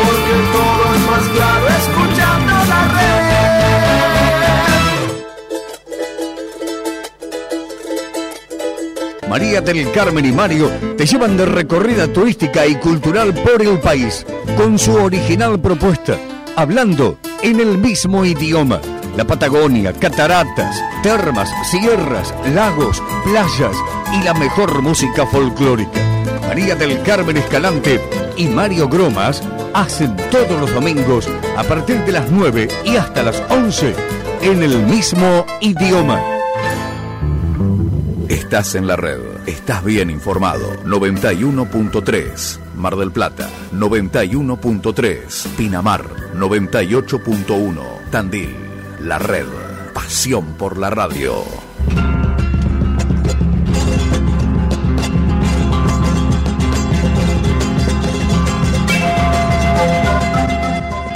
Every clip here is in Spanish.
porque todo es más claro. María del Carmen y Mario te llevan de recorrida turística y cultural por el país, con su original propuesta, hablando en el mismo idioma. La Patagonia, cataratas, termas, sierras, lagos, playas y la mejor música folclórica. María del Carmen Escalante y Mario Gromas hacen todos los domingos a partir de las 9 y hasta las 11 en el mismo idioma. Estás en la red, estás bien informado. 91.3 Mar del Plata, 91.3 Pinamar, 98.1 Tandil. La red, pasión por la radio.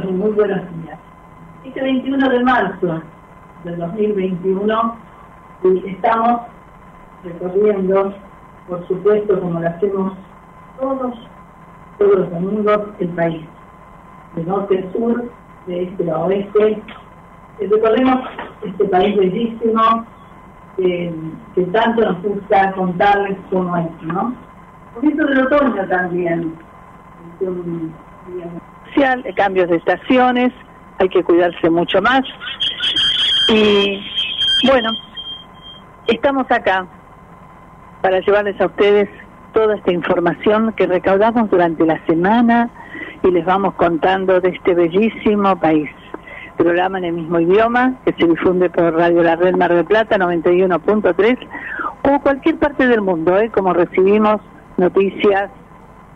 Pero muy buenos días. Este 21 de marzo del 2021 estamos recorriendo, por supuesto, como lo hacemos todos, todos los domingos, el país, de norte a sur, de este a oeste. Recorremos este país bellísimo, que tanto nos gusta contarles cómo es, ¿no? Poquito del otoño también, cambios de estaciones, hay que cuidarse mucho más. Y bueno, estamos acá para llevarles a ustedes toda esta información que recaudamos durante la semana y les vamos contando de este bellísimo país. Programa en el mismo idioma que se difunde por Radio La Red Mar del Plata 91.3 o cualquier parte del mundo, ¿eh? como recibimos noticias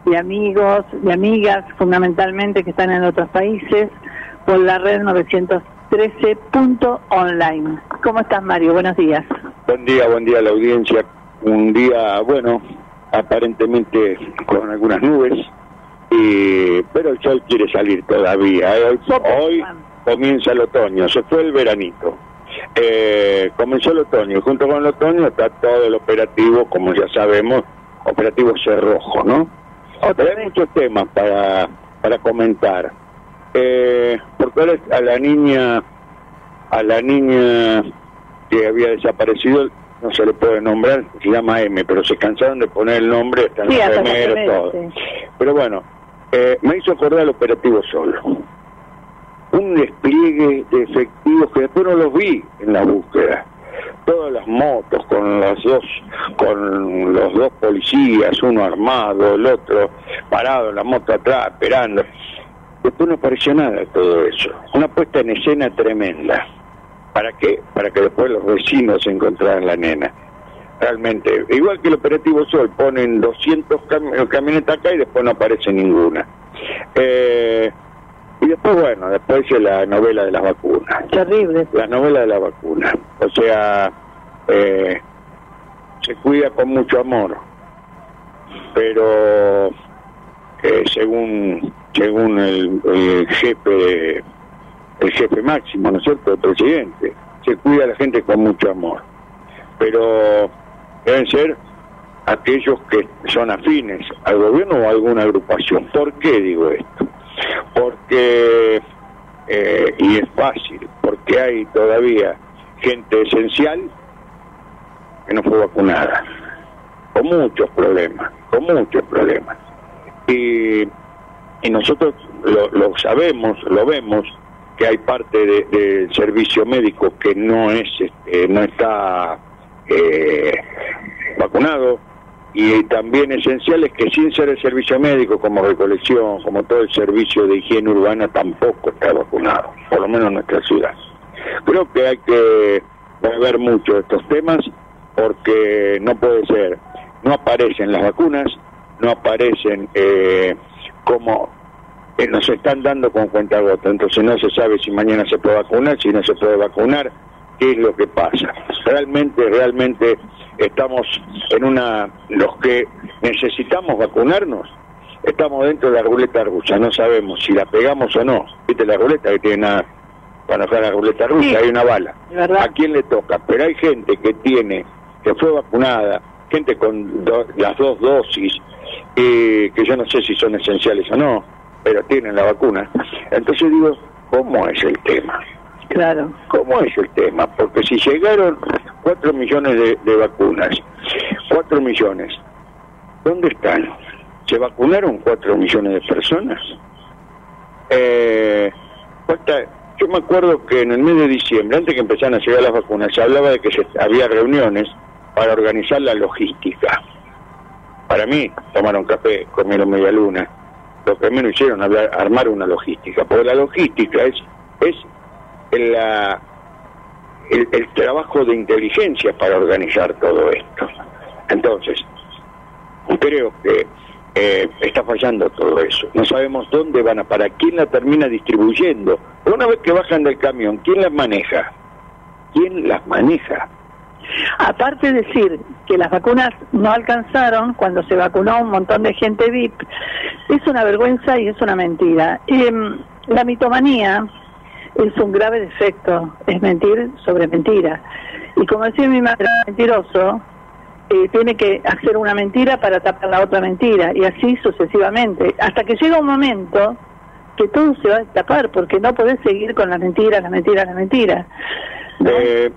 de amigos, de amigas fundamentalmente que están en otros países por la red 913.online. ¿Cómo estás Mario? Buenos días. Buen día, buen día a la audiencia. Un día, bueno, aparentemente con algunas nubes, pero el sol quiere salir todavía. ¿eh? Hoy, comienza el otoño, se fue el veranito. Eh, comenzó el otoño, junto con el otoño está todo el operativo, como ya sabemos, operativo cerrojo, ¿no? Hay muchos temas para, para comentar. Eh, porque a la niña, a la niña que había desaparecido, no se le puede nombrar, se llama M, pero se cansaron de poner el nombre, hasta en el todo. Pero bueno, eh, me hizo acordar el operativo solo. Un despliegue de efectivos que después no los vi en la búsqueda todas las motos con los dos con los dos policías uno armado el otro parado la moto atrás esperando. Después no apareció nada todo eso. Una puesta en escena tremenda. Para que para que después los vecinos encontraran la nena. Realmente igual que el operativo Sol ponen 200 camionetas acá y después no aparece ninguna. Eh, y después, bueno, después hice la novela de las vacunas. Terrible. La novela de la vacuna. O sea, eh, se cuida con mucho amor, pero eh, según según el, jefe el jefe máximo, ¿no es cierto?, el presidente, se cuida a la gente con mucho amor, pero deben ser aquellos que son afines al gobierno o a alguna agrupación. ¿Por qué digo esto? Porque, eh, y es fácil, porque hay todavía gente esencial que no fue vacunada, con muchos problemas, con muchos problemas. Y, y nosotros lo, sabemos, lo vemos, que hay parte del servicio médico que no es este, no está eh, vacunado y también esenciales que sin ser el servicio médico como recolección, como todo el servicio de higiene urbana tampoco está vacunado, por lo menos en nuestra ciudad. Creo que hay que ver mucho estos temas porque no puede ser, no aparecen las vacunas, no aparecen eh, como eh, nos están dando con cuenta gota, entonces no se sabe si mañana se puede vacunar, si no se puede vacunar, qué es lo que pasa. Realmente, realmente estamos en una, los que necesitamos vacunarnos, estamos dentro de la ruleta rusa, no sabemos si la pegamos o no. Viste la ruleta que tiene nada para jugar la ruleta rusa, hay una bala. ¿A quién le toca? Pero hay gente que tiene, que fue vacunada, gente con las dos dosis, que yo no sé si son esenciales o no, pero tienen la vacuna. Entonces digo, ¿cómo es el tema? Claro. ¿Cómo es el tema? Porque si llegaron 4 millones de, vacunas, 4 millones, ¿dónde están? ¿Se vacunaron 4 millones de personas? Eh, yo me acuerdo que en el mes de diciembre, antes que empezaran a llegar las vacunas, se hablaba de que se, había reuniones para organizar la logística. Para mí, tomaron café, comieron media luna. Lo que menos hicieron hablar, armar una logística, porque la logística es, es la, el, trabajo de inteligencia para organizar todo esto. Entonces, creo que eh, está fallando todo eso. No sabemos dónde van a parar, quién la termina distribuyendo. Una vez que bajan del camión, ¿quién las maneja? ¿Quién las maneja? Aparte de decir que las vacunas no alcanzaron cuando se vacunó un montón de gente VIP, es una vergüenza y es una mentira. Em, la mitomanía es un grave defecto, es mentir sobre mentira. Y como decía mi madre, mentiroso eh, tiene que hacer una mentira para tapar la otra mentira, y así sucesivamente, hasta que llega un momento que todo se va a tapar, porque no podés seguir con la mentira, la mentira, la mentira. Eh,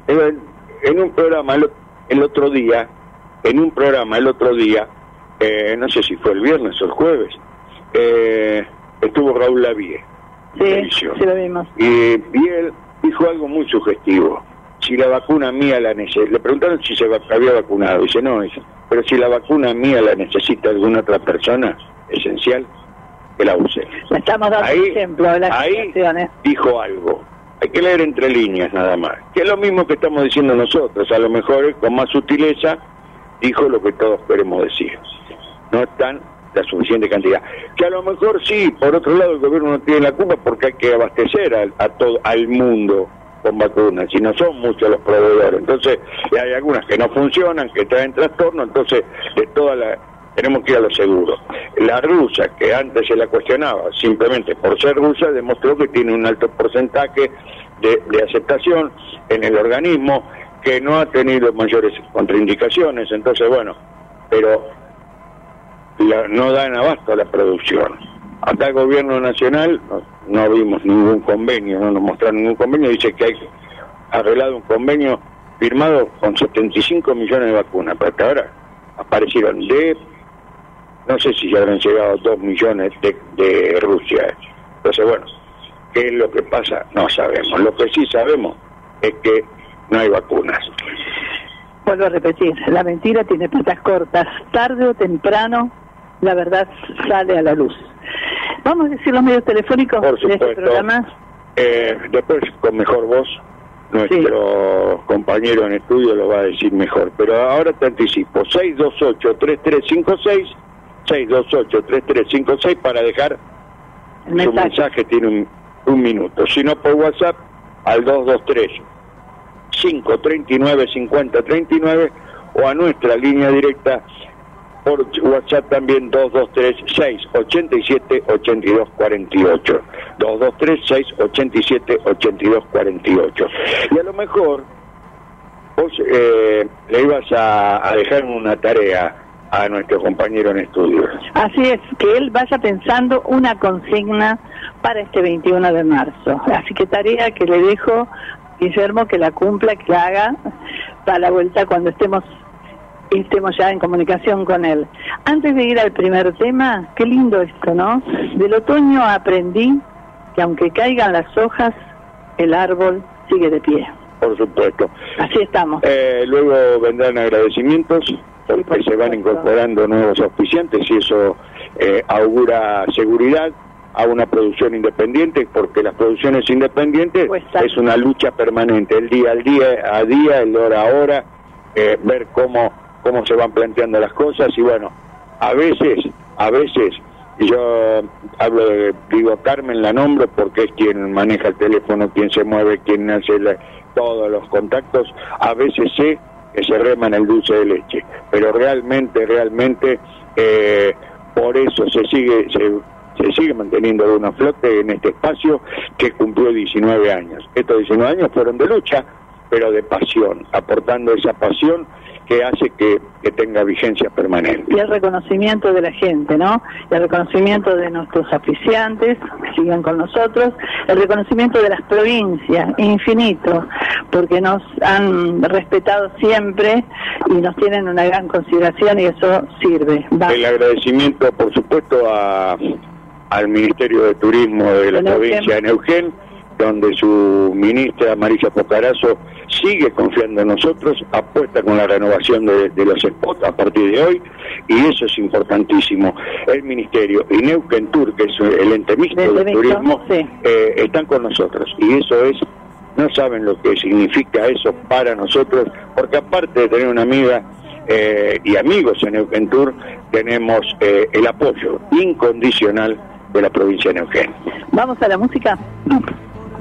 en un programa el, otro día, en un programa el otro día, eh, no sé si fue el viernes o el jueves, estuvo Raúl Lavie Sí, sí lo vimos. Y, él dijo algo muy sugestivo. Si la vacuna mía la necesita, le preguntaron si se había vacunado, dice no, pero si la vacuna mía la necesita alguna otra persona esencial, que la use. estamos dando ahí, ejemplo de ahí dijo algo. Hay que leer entre líneas nada más. Que es lo mismo que estamos diciendo nosotros. A lo mejor con más sutileza dijo lo que todos queremos decir. No están la suficiente cantidad. Que a lo mejor sí, por otro lado el gobierno no tiene la culpa porque hay que abastecer a, todo al mundo con vacunas y no son muchos los proveedores. Entonces hay algunas que no funcionan, que traen trastorno, entonces de todas las tenemos que ir a lo seguro. La rusa, que antes se la cuestionaba simplemente por ser rusa, demostró que tiene un alto porcentaje de aceptación en el organismo, que no ha tenido mayores contraindicaciones, entonces bueno, pero no dan abasto a la producción. Hasta el gobierno nacional no, vimos ningún convenio, no nos mostraron ningún convenio, dice que hay arreglado un convenio firmado con 75 millones de vacunas, pero hasta ahora aparecieron de, no sé si ya habrán llegado 2 millones de, de Rusia. Entonces, bueno, ¿qué es lo que pasa? No sabemos. Lo que sí sabemos es que no hay vacunas. Vuelvo a repetir, la mentira tiene patas cortas. Tarde o temprano la verdad sale a la luz. Vamos a decir los medios telefónicos de este programa. Eh, después, con mejor voz, nuestro compañero en estudio lo va a decir mejor. Pero ahora te anticipo: 628-3356, 628-3356 para dejar su mensaje. Tiene un, un minuto. Si no, por WhatsApp al 223 539 5039 o a nuestra línea directa por WhatsApp también 223-687-8248. 223-687-8248. Y a lo mejor vos eh, le ibas a, dejar una tarea a nuestro compañero en estudio. Así es, que él vaya pensando una consigna para este 21 de marzo. Así que tarea que le dejo, Guillermo, que la cumpla, que la haga para la vuelta cuando estemos estemos ya en comunicación con él. Antes de ir al primer tema, qué lindo esto, ¿no? Del otoño aprendí que aunque caigan las hojas, el árbol sigue de pie. Por supuesto. Así estamos. Eh, luego vendrán agradecimientos porque se van incorporando nuevos auspiciantes y eso eh, augura seguridad a una producción independiente, porque las producciones independientes es una lucha permanente, el día al día, a día, el hora a hora, eh, ver cómo, cómo se van planteando las cosas y bueno, a veces, a veces, yo hablo de, digo, Carmen la nombro porque es quien maneja el teléfono, quien se mueve, quien hace todos los contactos, a veces sé que se reman el dulce de leche, pero realmente, realmente, eh, por eso se sigue, se, se sigue manteniendo una flote en este espacio que cumplió 19 años. Estos 19 años fueron de lucha, pero de pasión, aportando esa pasión que hace que, tenga vigencia permanente. Y el reconocimiento de la gente, ¿no? el reconocimiento de nuestros apreciantes que siguen con nosotros, el reconocimiento de las provincias, infinito, porque nos han respetado siempre y nos tienen una gran consideración y eso sirve. El agradecimiento, por supuesto, a, al Ministerio de Turismo de la provincia de Neuquén, donde su ministra Marisa Pocarazo sigue confiando en nosotros, apuesta con la renovación de, los spots a partir de hoy y eso es importantísimo. El Ministerio y Neuquén Tour, que es el ente mixto del turismo, eh, están con nosotros y eso es, no saben lo que significa eso para nosotros, porque aparte de tener una amiga eh, y amigos en Neuquén Tour, tenemos eh, el apoyo incondicional de la provincia de Neuquén. Vamos a la música.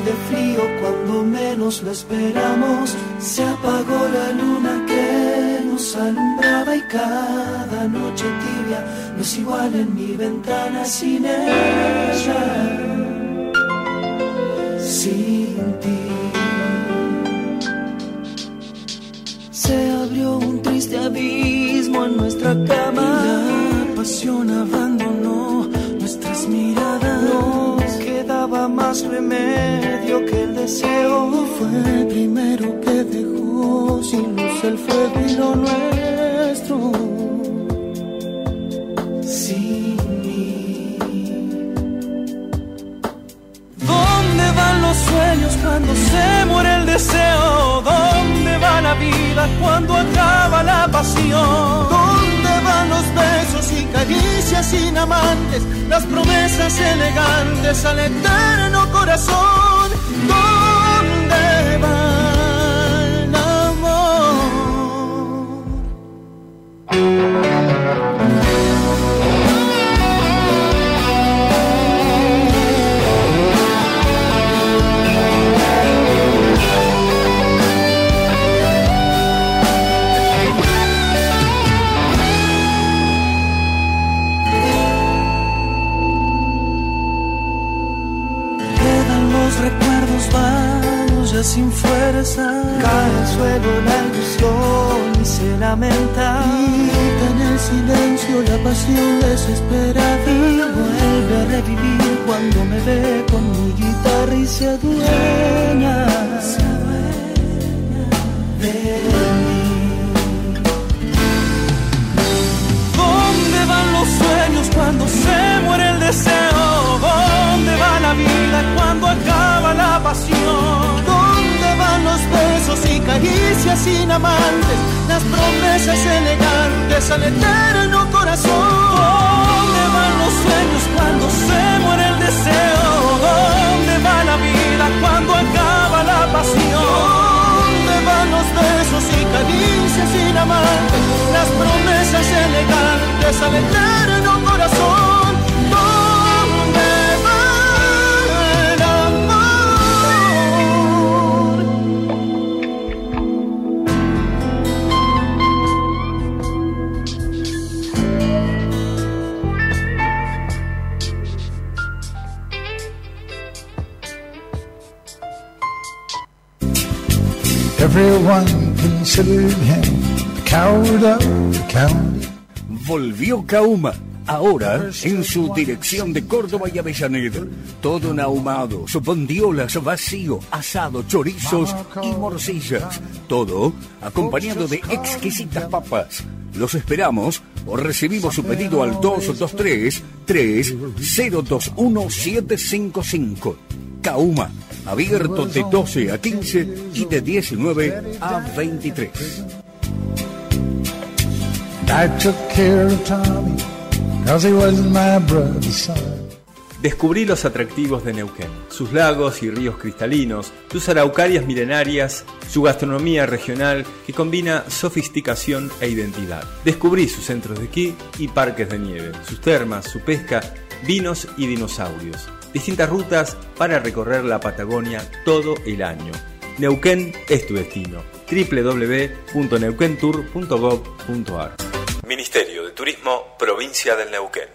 de frío cuando menos lo esperamos. Se apagó la luna que nos alumbraba y cada noche tibia no es igual en mi ventana sin ella. Sin ti. Se abrió un triste abismo en nuestra cama. la pasión abandonó nuestras miradas. Más remedio que el deseo. Fue el primero que dejó sin luz el fuego y lo nuestro. Sin mí. ¿Dónde van los sueños cuando se muere el deseo? ¿Dónde va la vida cuando acaba la pasión? Caricias sin amantes? las promesas elegantes al eterno corazón. ¿Dónde va el sin fuerza. Cae al suelo la ilusión y se lamenta. Y en el silencio la pasión desesperada. Y vuelve a revivir cuando me ve con mi guitarra y se adueña. Se adueña de mí. ¿Dónde van los sueños cuando se muere el deseo? ¿Dónde va la vida cuando acaba la pasión? Los besos y caricias sin amantes, las promesas elegantes al eterno corazón. ¿Dónde van los sueños cuando se muere el deseo? ¿Dónde va la vida cuando acaba la pasión? ¿Dónde van los besos y caricias sin amantes, las promesas elegantes al eterno corazón? Volvió Kauma Ahora en su dirección de Córdoba y Avellaneda. Todo en ahumados, bondiolas, vacío, asado, chorizos y morcillas. Todo acompañado de exquisitas papas. Los esperamos o recibimos su pedido al 223 3021 755. Kauma, abierto de 12 a 15 y de 19 a 23. Descubrí los atractivos de Neuquén, sus lagos y ríos cristalinos, sus araucarias milenarias, su gastronomía regional que combina sofisticación e identidad. Descubrí sus centros de esquí y parques de nieve, sus termas, su pesca, vinos y dinosaurios. Distintas rutas para recorrer la Patagonia todo el año. Neuquén es tu destino. www.neuquentour.gov.ar Ministerio de Turismo, Provincia del Neuquén.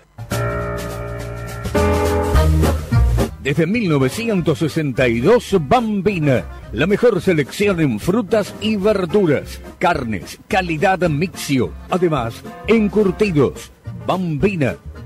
Desde 1962, Bambina, la mejor selección en frutas y verduras, carnes, calidad mixio, además, encurtidos. Bambina,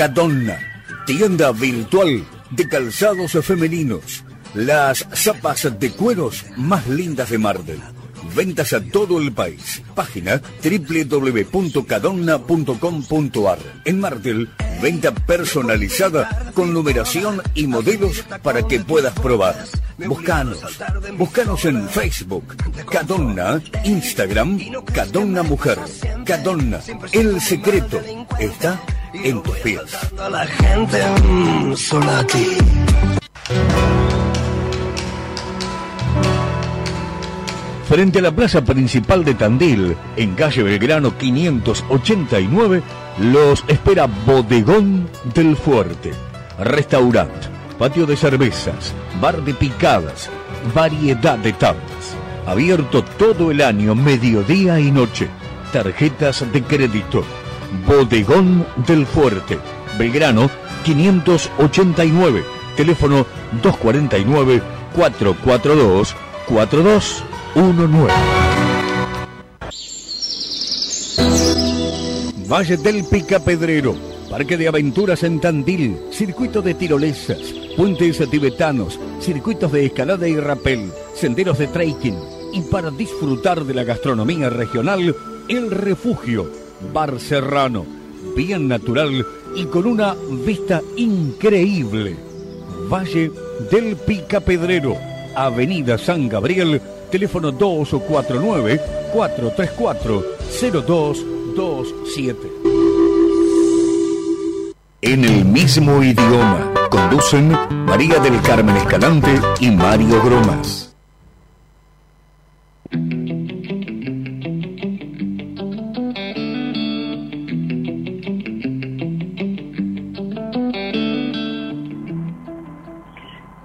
Cadonna, tienda virtual de calzados femeninos. Las zapas de cueros más lindas de Mardel. Ventas a todo el país. Página www.cadonna.com.ar. En Martel, venta personalizada con numeración y modelos para que puedas probar. Buscanos. Buscanos en Facebook. Cadonna. Instagram. Cadonna Mujer. Cadonna. El secreto está en tus pies. La gente mm, solo Frente a la plaza principal de Tandil, en calle Belgrano 589, los espera Bodegón del Fuerte. Restaurante, patio de cervezas, bar de picadas, variedad de tablas. Abierto todo el año, mediodía y noche. Tarjetas de crédito. Bodegón del Fuerte. Belgrano 589. Teléfono 249 442 4219. Valle del Picapedrero, Parque de Aventuras en Tandil, Circuito de Tirolesas, Puentes Tibetanos, Circuitos de Escalada y Rapel, Senderos de Trekking y para disfrutar de la gastronomía regional, El Refugio, Bar Serrano, bien natural y con una vista increíble. Valle del Picapedrero, Avenida San Gabriel, teléfono 249-434-0227. En el mismo idioma, conducen María del Carmen Escalante y Mario Gromas.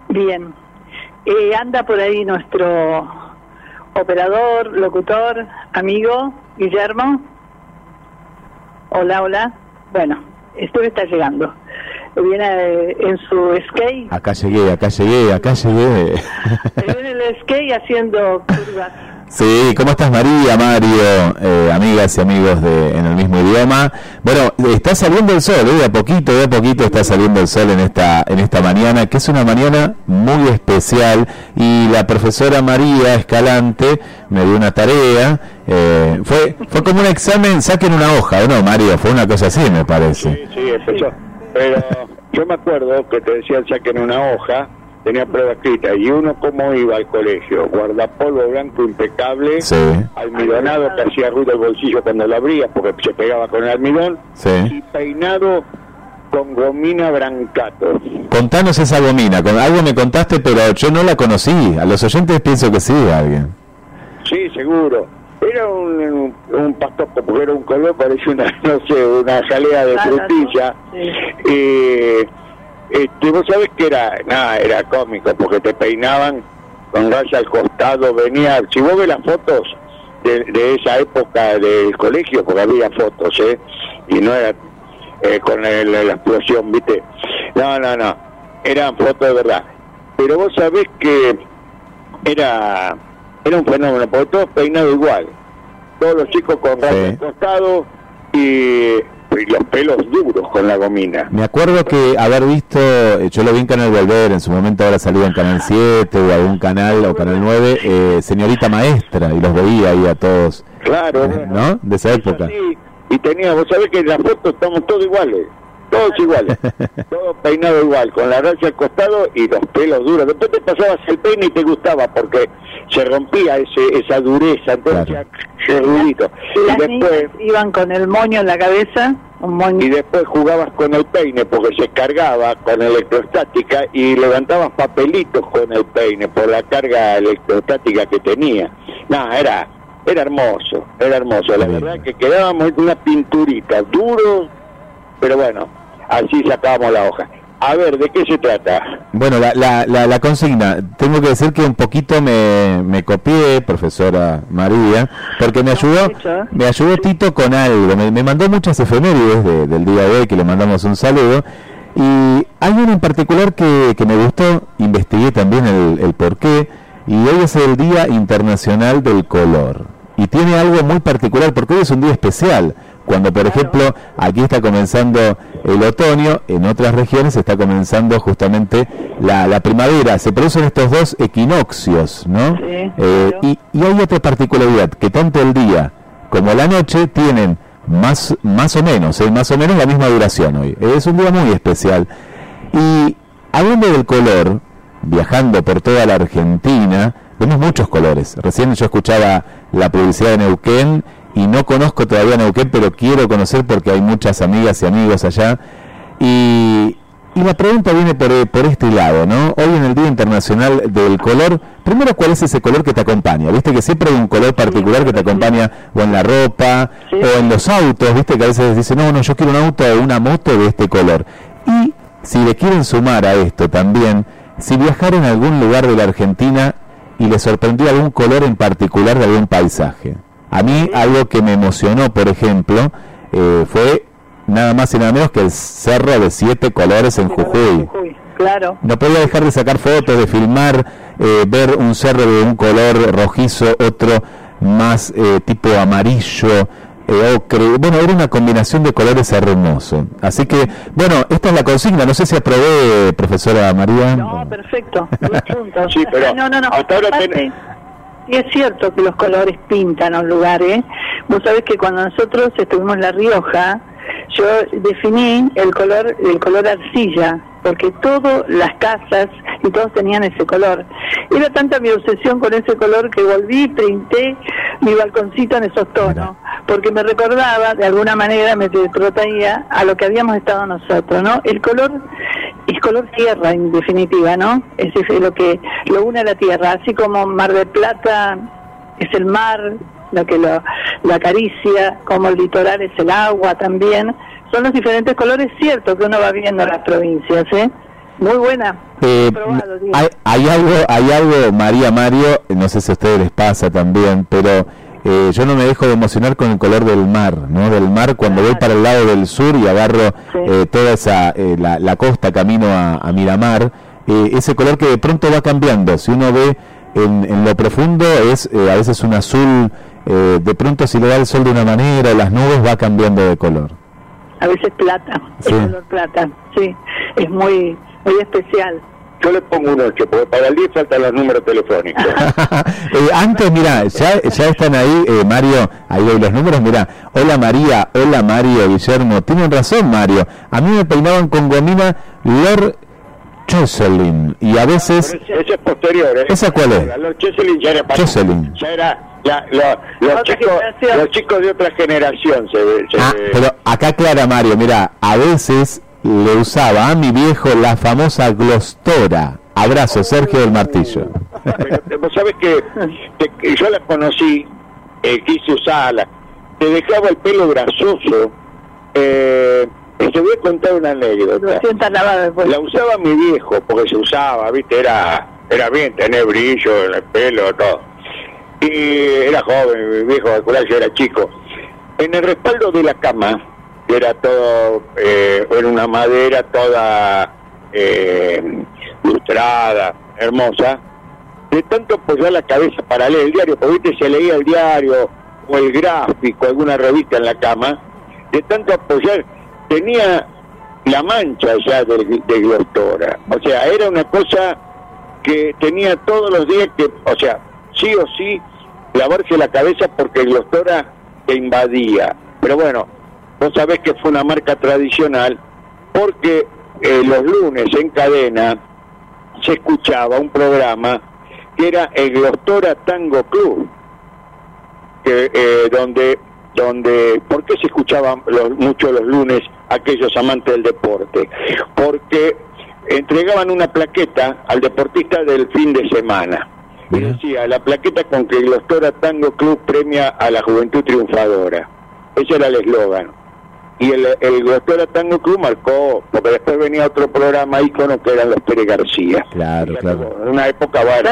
Bien. Eh, anda por ahí nuestro operador, locutor, amigo, Guillermo. Hola, hola. Bueno, esto está llegando. Viene eh, en su skate. Acá llegué, acá llegué, acá llegué. Viene el skate haciendo curvas. Sí, ¿cómo estás María, Mario, eh, amigas y amigos de En el mismo idioma? Bueno, está saliendo el sol, ¿eh? de a poquito, de a poquito está saliendo el sol en esta, en esta mañana, que es una mañana muy especial y la profesora María Escalante me dio una tarea, eh, fue, fue como un examen, saquen una hoja, ¿o no, Mario? Fue una cosa así, me parece. Sí, sí, empezó. Pero yo me acuerdo que te decían saquen una hoja, tenía prueba escrita, y uno cómo iba al colegio, guardapolvo blanco impecable, Sí, almidonado que hacía ruido el bolsillo cuando lo abría porque se pegaba con el almidón, sí. y peinado con gomina brancato. Contanos esa gomina, con, algo me contaste, pero yo no la conocí. A los oyentes pienso que sí, alguien. Sí, seguro. Era un, un pastor, porque era un color, parecía una, no sé, una jalea de frutilla. sí. Eh, este, vos sabés que era, nada, era cómico, porque te peinaban con raya al costado, venía, si vos ves las fotos de, de esa época del colegio, porque había fotos, ¿eh? Y no era eh, con el- la explosión, ¿viste? No, no, no, eran fotos de verdad. Pero vos sabés que era, era un fenómeno, porque todos peinados igual. Todos los chicos con raya Sí. al costado y, y los pelos duros con la gomina. Me acuerdo que haber visto, eh, yo lo vi en Canal Volver, en su momento ahora salió en Canal 7 o algún canal o Canal 9, eh, Señorita Maestra, y los veía ahí a todos, Claro, eh. ¿no? De esa época. Sí, y tenía, vos sabés que en la foto estamos todos iguales, todos iguales, todos peinados igual, con la raya al costado y los pelos duros. Después te pasabas el peine y te gustaba porque se rompía ese, esa dureza, entonces Claro. ese ruidito. Y Y las después, niñas iban con el moño en la cabeza, y después jugabas con el peine porque se cargaba con electrostática y levantabas papelitos con el peine por la carga electrostática que tenía. Nada, era era hermoso, era hermoso. La verdad que quedábamos una pinturita, duro, pero bueno, así sacábamos la hoja. A ver, ¿de qué se trata? Bueno, la, la, la, la consigna, tengo que decir que un poquito me, me copié, profesora María, porque me ayudó, ¿eh? me ayudó Tito con algo, me, me mandó muchas efemérides de- del día de hoy, que le mandamos un saludo, y hay uno en particular que, que me gustó, investigué también el, el porqué, y hoy es el Día Internacional del Color. Y tiene algo muy particular, porque hoy es un día especial, cuando por ejemplo aquí está comenzando el otoño, en otras regiones está comenzando justamente la, la primavera, se producen estos dos equinoccios, ¿no? Sí, Eh, claro. y, y hay otra particularidad, que tanto el día como la noche tienen más, más o menos, ¿eh? más o menos la misma duración hoy. Es un día muy especial. Y hablando del color, viajando por toda la Argentina, vemos muchos colores. Recién yo escuchaba la publicidad de Neuquén y no conozco todavía Neuquén, pero quiero conocer porque hay muchas amigas y amigos allá. Y, y la pregunta viene por, eh, por este lado, ¿no? Hoy en el Día Internacional del Color, primero, ¿cuál es ese color que te acompaña? Viste que siempre hay un color particular que te acompaña o en la ropa Sí. o en los autos, viste que a veces dicen, no, no, yo quiero un auto o una moto de este color. Y si le quieren sumar a esto también, si viajaron a algún lugar de la Argentina y les sorprendió algún color en particular de algún paisaje. A mí algo que me emocionó, por ejemplo, eh, fue nada más y nada menos que el Cerro de Siete Colores en Jujuy. Claro. No podía dejar de sacar fotos, de filmar, eh, ver un cerro de un color rojizo, otro más eh, tipo amarillo, eh, ocre. Bueno, era una combinación de colores hermoso. Así que, bueno, esta es la consigna. No sé si aprobé, profesora María. No, perfecto. Sí, pero no, no, no. hasta ahora ten- Y es cierto que los colores pintan un lugar, ¿eh? Vos sabés que cuando nosotros estuvimos en La Rioja, yo definí el color, el color arcilla, porque todas las casas y todos tenían ese color. Era tanta mi obsesión con ese color que volví y pinté mi balconcito en esos tonos, porque me recordaba, de alguna manera me protegía a lo que habíamos estado nosotros, ¿no? El color es color tierra en definitiva, ¿no? Es decir, lo que lo une a la tierra, así como Mar del Plata es el mar, lo que lo, lo acaricia, como el litoral es el agua también, son los diferentes colores ciertos que uno va viendo en las provincias, ¿eh? Muy buena. Eh, Probado, hay, hay algo, hay algo, María Mario, no sé si a ustedes les pasa también, pero eh, yo no me dejo de emocionar con el color del mar, ¿no? Del mar cuando voy para el lado del sur y agarro Sí. eh, toda esa eh, la, la costa camino a, a Miramar, eh, ese color que de pronto va cambiando. Si uno ve en, en lo profundo es a veces un azul, eh, de pronto si le da el sol de una manera, las nubes va cambiando de color. A veces plata, Sí. el color plata, sí, es muy, muy especial. Yo le pongo un 8, porque para el 10 faltan los números telefónicos. Eh, antes, mira, ya, ya están ahí, eh, Mario, ahí hay los números, mira, hola María, hola Mario, Guillermo, tienen razón Mario, a mí me peinaban con gomina Lord Jocelyn y a veces, ese, ese es posterior, ¿eh? ¿Esa cuál es? Los Cheselin ya era para- Jocelyn. Ya era la- la- los, chicos, generación. los chicos de otra generación se, se- ah, pero acá clara Mario, mira, a veces le usaba a mi viejo la famosa glostora. Abrazo, Sergio del Martillo. Pero, vos sabés que, yo la conocí eh, quise usarla. Te dejaba el pelo grasoso. Eh, y te voy a contar una anécdota. La usaba mi viejo, porque se usaba, viste, era, era bien tener brillo en el pelo, todo. Y era joven, viejo, yo era chico. En el respaldo de la cama, que era todo, eh, en una madera toda eh, lustrada, hermosa, de tanto apoyar la cabeza para leer el diario, porque viste, se leía el diario o el gráfico, alguna revista en la cama, de tanto apoyar, tenía la mancha ya de, de glostora. O sea, era una cosa que tenía todos los días que, o sea, sí o sí, lavarse la cabeza porque glostora te invadía. Pero bueno, vos sabés que fue una marca tradicional porque eh, los lunes en cadena se escuchaba un programa que era el Glostora Tango Club, que, eh, donde, donde, ¿por qué se escuchaban mucho los lunes aquellos amantes del deporte? Porque entregaban una plaqueta al deportista del fin de semana. Y decía, la plaqueta con que el Glostora Tango Club premia a la juventud triunfadora. Ese era el eslogan y el, el Tango Club marcó, porque después venía otro programa ícono que eran los Pérez García. Claro, claro. En una época, bueno,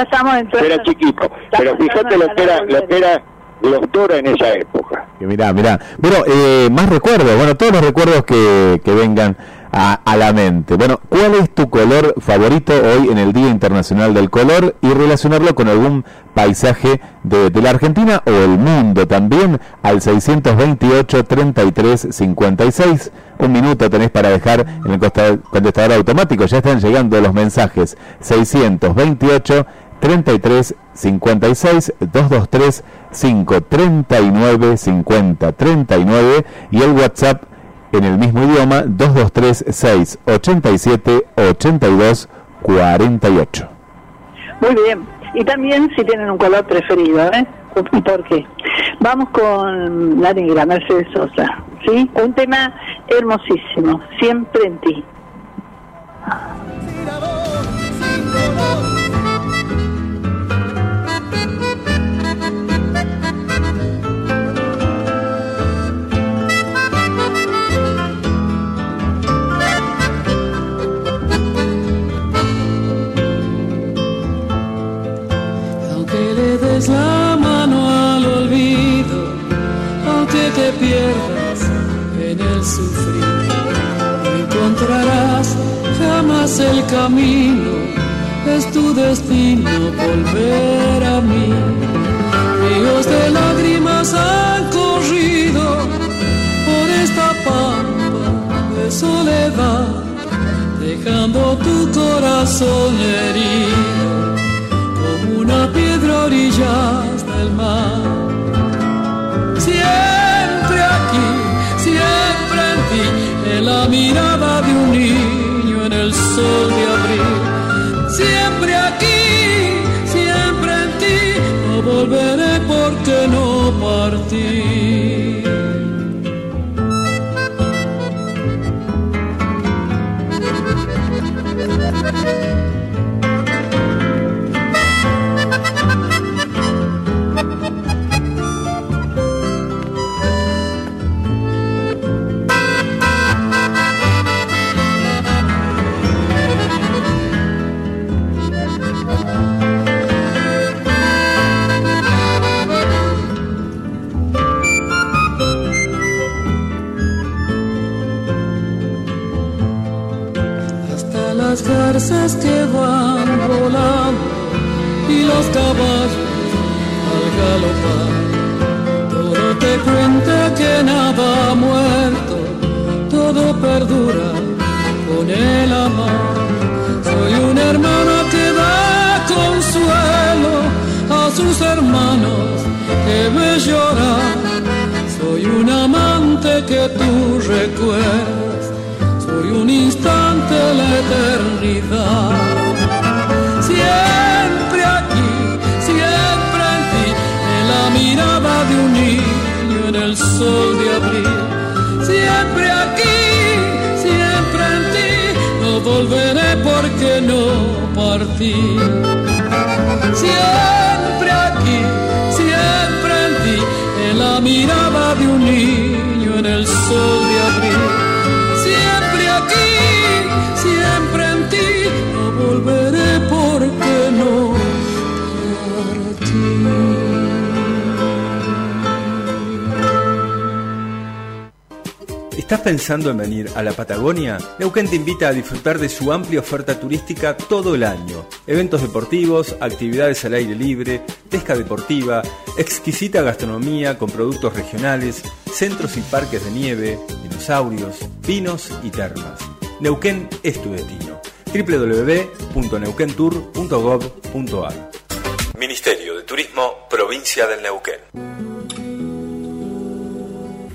era chiquito, pero fíjate lo que era, lo que era los en esa época. Mirá, mirá. Bueno, eh, más recuerdos, bueno, todos los recuerdos que, que vengan a, la mente. Bueno, ¿cuál es tu color favorito hoy en el Día Internacional del Color y relacionarlo con algún paisaje de, la Argentina o el mundo también al 628 33 56. Un minuto tenés para dejar en el contestador automático. Ya están llegando los mensajes 628 33 56 223 539 50 39 y el WhatsApp en el mismo idioma 223 687 82 48. Muy bien. Y también si tienen un color preferido, ¿eh? ¿Por qué? Vamos con la negra, Mercedes Sosa. ¿Sí? Un tema hermosísimo, siempre en ti. La mano al olvido, aunque te pierdas en el sufrir, encontrarás jamás el camino, es tu destino volver a mí. Ríos de lágrimas han corrido por esta pampa de soledad, dejando tu corazón herido orillas del mar. Siempre aquí, siempre en ti, en la mirada de un niño en el sol de abril. Siempre aquí, siempre en ti, no volveré porque no partí. pensando en venir a la Patagonia? Neuquén te invita a disfrutar de su amplia oferta turística todo el año. Eventos deportivos, actividades al aire libre, pesca deportiva, exquisita gastronomía con productos regionales, centros y parques de nieve, dinosaurios, vinos y termas. Neuquén es tu destino. www.neuquentour.gov.ar Ministerio de Turismo, Provincia del Neuquén.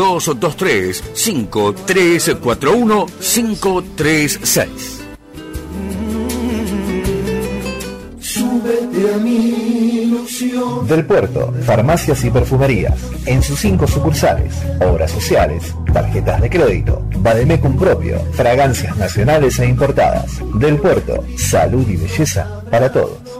223 5341 536. Súbete a mi ilusión. Del Puerto, farmacias y perfumerías. En sus cinco sucursales, obras sociales, tarjetas de crédito, Bademecum propio, fragancias nacionales e importadas. Del Puerto, salud y belleza para todos.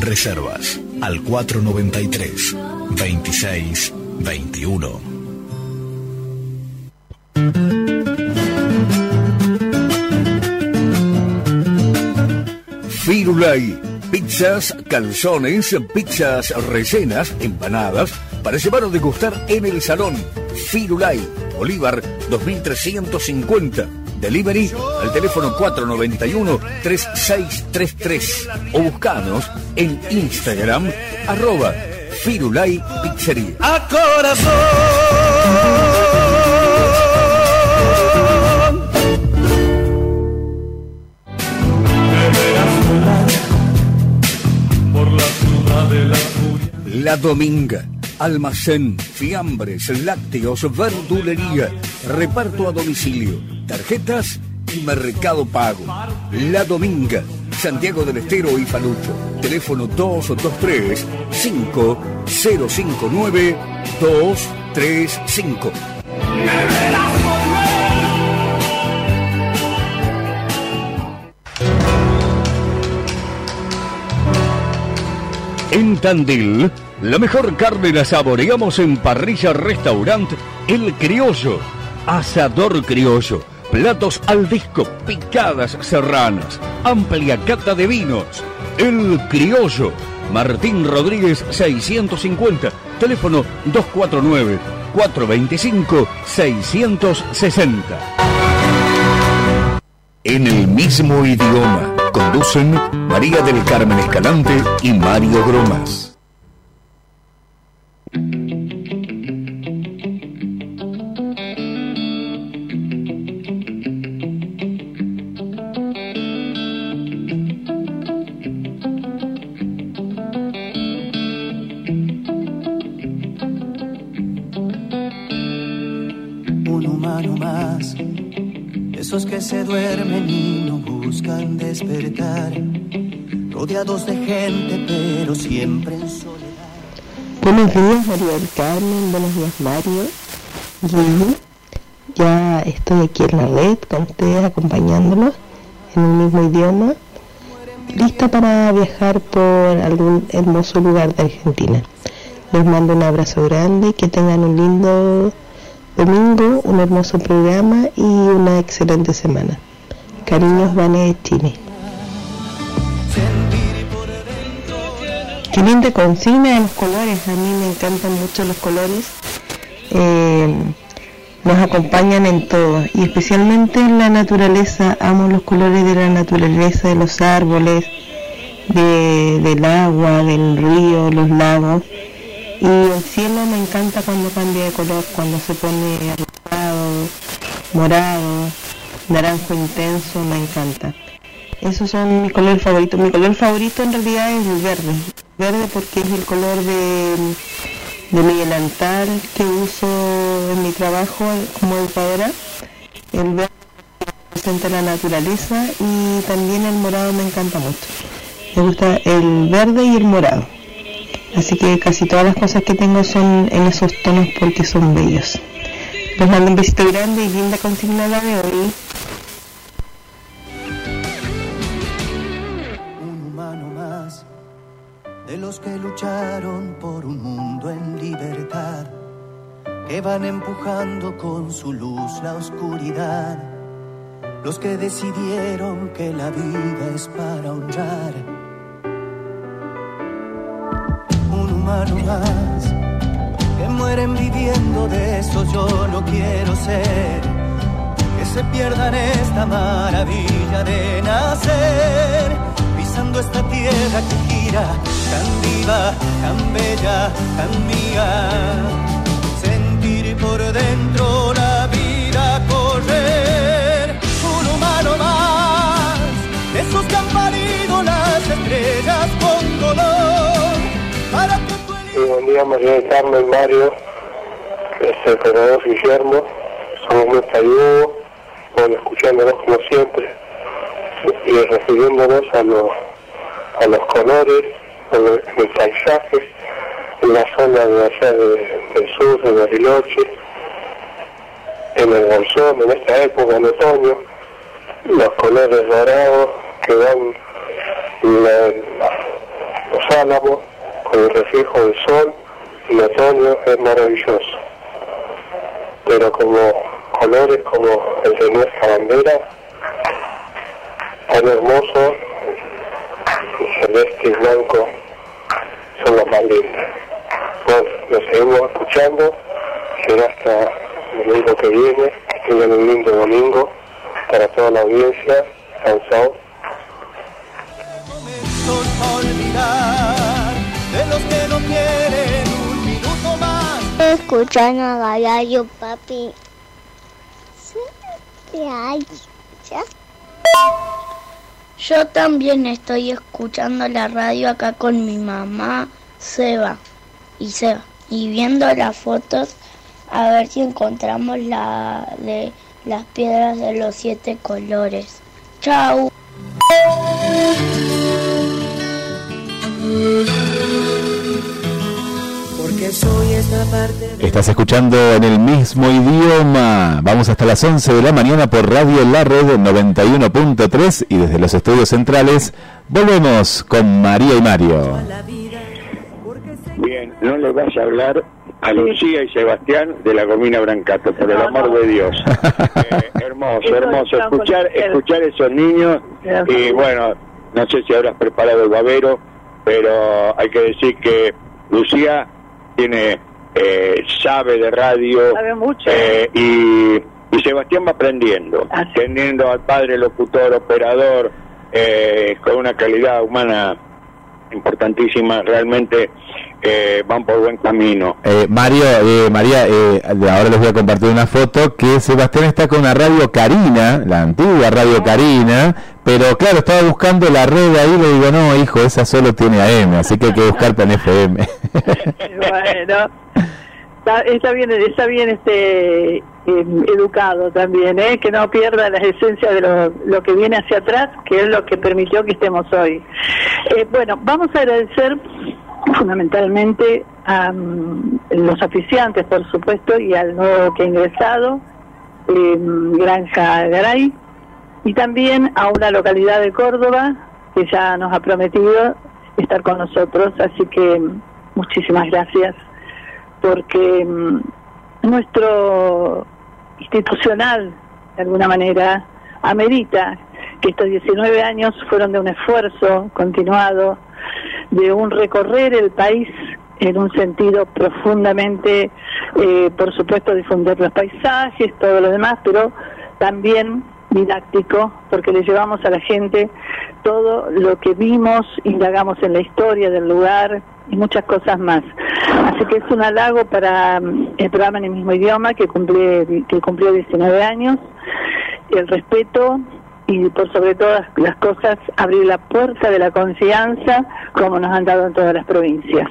Reservas al 493 26 21. Firulai. Pizzas, calzones, pizzas rellenas, empanadas, para llevar o degustar en el salón. Firulai, Bolívar 2350. Delivery al teléfono 491-3633 o buscanos en Instagram arroba Firulai Pizzería. A corazón. Por la ciudad de la. La Dominga. Almacén, fiambres, lácteos, verdulería, reparto a domicilio, tarjetas y mercado pago. La Dominga, Santiago del Estero y Falucho. Teléfono 223 5059 235. En Tandil, la mejor carne la saboreamos en Parrilla Restaurant El Criollo. Asador criollo, platos al disco, picadas serranas, amplia cata de vinos. El Criollo, Martín Rodríguez 650, teléfono 249 425 660. En el mismo idioma conducen María del Carmen Escalante y Mario Gromas. Que se duermen y no buscan despertar, rodeados de gente pero siempre en soledad. Buenos días, María del Carmen. Buenos días, Mario. Guido. Ya estoy aquí en la red con ustedes acompañándolos en el mismo idioma, lista para viajar por algún hermoso lugar de Argentina. Les mando un abrazo grande que tengan un lindo domingo, un hermoso programa y una excelente semana. Cariños, Vane de Chile. Qué linda consigna de los colores, a mí me encantan mucho los colores. Eh, nos acompañan en todo y especialmente en la naturaleza. Amo los colores de la naturaleza, de los árboles, de, del agua, del río, los lagos. Y el cielo me encanta cuando cambia de color, cuando se pone rosado, morado, naranjo intenso, me encanta. Esos son mis colores favoritos. Mi color favorito en realidad es el verde. Verde porque es el color de, de mi delantal que uso en mi trabajo como educadora. El verde representa la naturaleza y también el morado me encanta mucho. Me gusta el verde y el morado. Así que casi todas las cosas que tengo son en esos tonos porque son bellos. Les mando un besito grande y linda consigna la de hoy. Un humano más de los que lucharon por un mundo en libertad, que van empujando con su luz la oscuridad. Los que decidieron que la vida es para honrar humano más que mueren viviendo de eso yo no quiero ser. Que se pierdan esta maravilla de nacer. Pisando esta tierra que gira tan viva tan bella tan mía. Sentir por dentro la vida correr. Un humano más esos que han parido las estrellas con dolor buen día María del Carmen, Mario, este, Fernando Guillermo, somos muy saludos, bueno, escuchándonos como siempre y refiriéndonos a los, a los colores, al el paisaje, en la zona de allá de- del sur, de Bariloche, en el Bolsón, en esta época, en otoño, los colores dorados que dan los álamos el reflejo del sol en otoño es maravilloso. Pero como colores como el de nuestra bandera, tan hermoso, y celeste y blanco, son los más lindos. Bueno, nos seguimos escuchando, será hasta el domingo que viene, tengan un lindo domingo para toda la audiencia, Sansao. olvidar Escuchando a Gallo, papi. Yo también estoy escuchando la radio acá con mi mamá, Seba y Seba, y viendo las fotos a ver si encontramos la de las piedras de los siete colores. Chau. Estás escuchando en el mismo idioma. Vamos hasta las 11 de la mañana por Radio La Red 91.3 y desde los estudios centrales volvemos con María y Mario. Bien, no le vas a hablar a Lucía y Sebastián de la Gomina Brancato, por el amor de Dios. Eh, hermoso, hermoso. Escuchar, escuchar esos niños y bueno, no sé si habrás preparado el babero, pero hay que decir que Lucía tiene eh, sabe de radio Sabe mucho. eh, y, y Sebastián va aprendiendo, teniendo al padre locutor, operador, eh, con una calidad humana importantísima, realmente eh, van por buen camino. Eh, Mario, eh, María, eh, ahora les voy a compartir una foto que Sebastián está con la radio Carina, la antigua radio Carina, pero claro, estaba buscando la red ahí, le digo, no, hijo, esa solo tiene AM, así que hay que buscar en FM. bueno, está, está bien, está bien este educado también, ¿eh? que no pierda la esencia de lo, que viene hacia atrás, que es lo que permitió que estemos hoy. Eh, bueno, vamos a agradecer fundamentalmente a mm, los oficiantes, por supuesto, y al nuevo que ha ingresado, em, Granja Garay, y también a una localidad de Córdoba que ya nos ha prometido estar con nosotros, así que muchísimas gracias, porque mm, nuestro institucional, de alguna manera, amerita que estos 19 años fueron de un esfuerzo continuado, de un recorrer el país en un sentido profundamente, eh, por supuesto, difundir los paisajes, todo lo demás, pero también didáctico, porque le llevamos a la gente todo lo que vimos, indagamos en la historia del lugar y muchas cosas más. Así que es un halago para mm, el programa en el mismo idioma que cumplió, que cumplió 19 años, el respeto y por sobre todas las cosas abrir la puerta de la confianza como nos han dado en todas las provincias.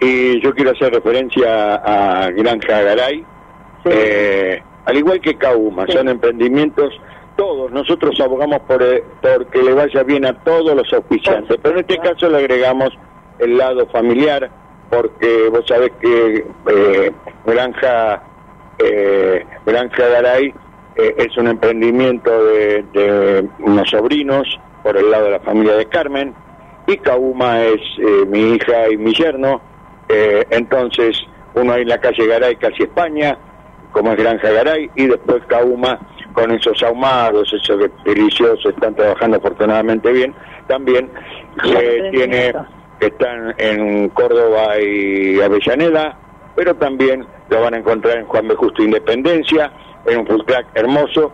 Y yo quiero hacer referencia a Granja Garay, eh, al igual que Cauma, son emprendimientos todos, nosotros abogamos por, eh, que le vaya bien a todos los auspiciantes, pero en este caso le agregamos el lado familiar, porque vos sabés que eh, Granja, eh, Garay eh, es un emprendimiento de, unos sobrinos por el lado de la familia de Carmen, y Cauma es mi hija y mi yerno, entonces uno ahí en la calle Garay, casi España, como es Granja Garay, y después Cauma con esos ahumados, esos deliciosos, están trabajando afortunadamente bien. También se tiene están en Córdoba y Avellaneda, pero también lo van a encontrar en Juan B. Justo Independencia, en un food track hermoso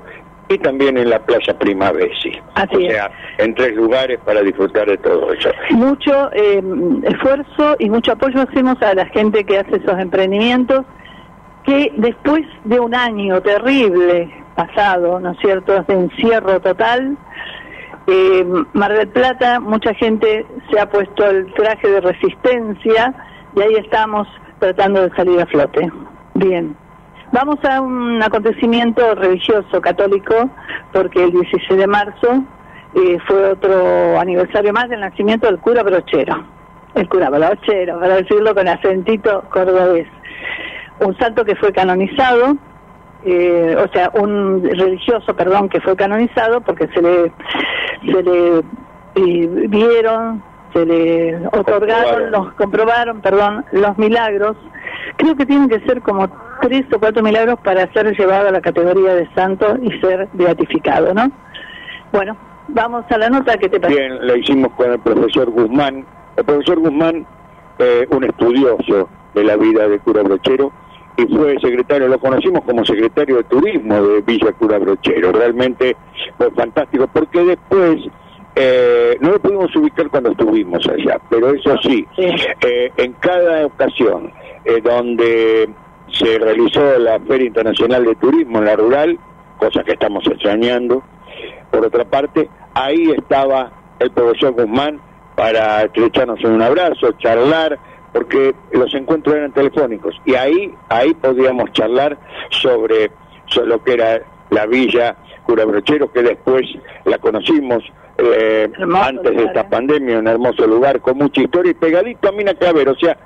y también en la Plaza Primavesi. Así o sea, en tres lugares para disfrutar de todo eso. Mucho eh, esfuerzo y mucho apoyo hacemos a la gente que hace esos emprendimientos que después de un año terrible pasado, ¿no es cierto?, de encierro total, eh, Mar del Plata, mucha gente se ha puesto el traje de resistencia y ahí estamos tratando de salir a flote. Bien. Vamos a un acontecimiento religioso católico, porque el 16 de marzo eh, fue otro aniversario más del nacimiento del cura Brochero. El cura Brochero, para decirlo con acentito cordobés un santo que fue canonizado, eh, o sea, un religioso, perdón, que fue canonizado porque se le, se le vieron, se le otorgaron, los comprobaron, perdón, los milagros. Creo que tienen que ser como tres o cuatro milagros para ser llevado a la categoría de santo y ser beatificado, ¿no? Bueno, vamos a la nota que te parece. Bien, lo hicimos con el profesor Guzmán. El profesor Guzmán, eh, un estudioso de la vida de cura brochero, y fue secretario, lo conocimos como secretario de turismo de Villa Cura Brochero. Realmente fue fantástico, porque después eh, no lo pudimos ubicar cuando estuvimos allá, pero eso sí, eh, en cada ocasión eh, donde se realizó la Feria Internacional de Turismo en la rural, cosa que estamos extrañando, por otra parte, ahí estaba el profesor Guzmán para estrecharnos en un abrazo, charlar, porque los encuentros eran telefónicos. Y ahí ahí podíamos charlar sobre, lo que era la villa Cura Brochero, que después la conocimos eh, antes de esta pandemia, un hermoso lugar con mucha historia y pegadito a Mina Claver, o sea,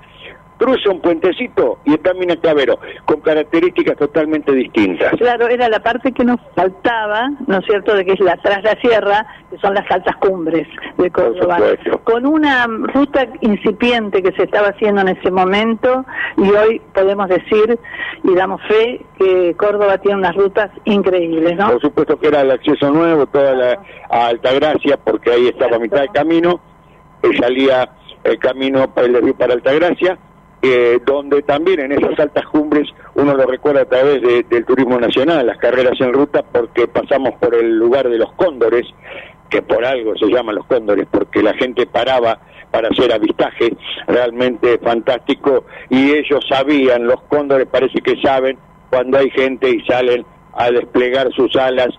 cruza un puentecito y está Mina Clavero, con características totalmente distintas. Claro, era la parte que nos faltaba, ¿no es cierto?, de que es la tras la sierra, que son las altas cumbres de Córdoba. Con una ruta incipiente que se estaba haciendo en ese momento y hoy podemos decir y damos fe que Córdoba tiene unas rutas increíbles, ¿no? Por supuesto que era el acceso nuevo, toda la a Altagracia, porque ahí estaba a mitad del camino, y salía el camino para el río para Altagracia, eh, donde también en esas altas cumbres uno lo recuerda a través del turismo nacional, las carreras en ruta, porque pasamos por el lugar de los cóndores, que por algo se llaman los cóndores, porque la gente paraba para hacer avistaje realmente fantástico y ellos sabían, los cóndores parece que saben cuando hay gente y salen a desplegar sus alas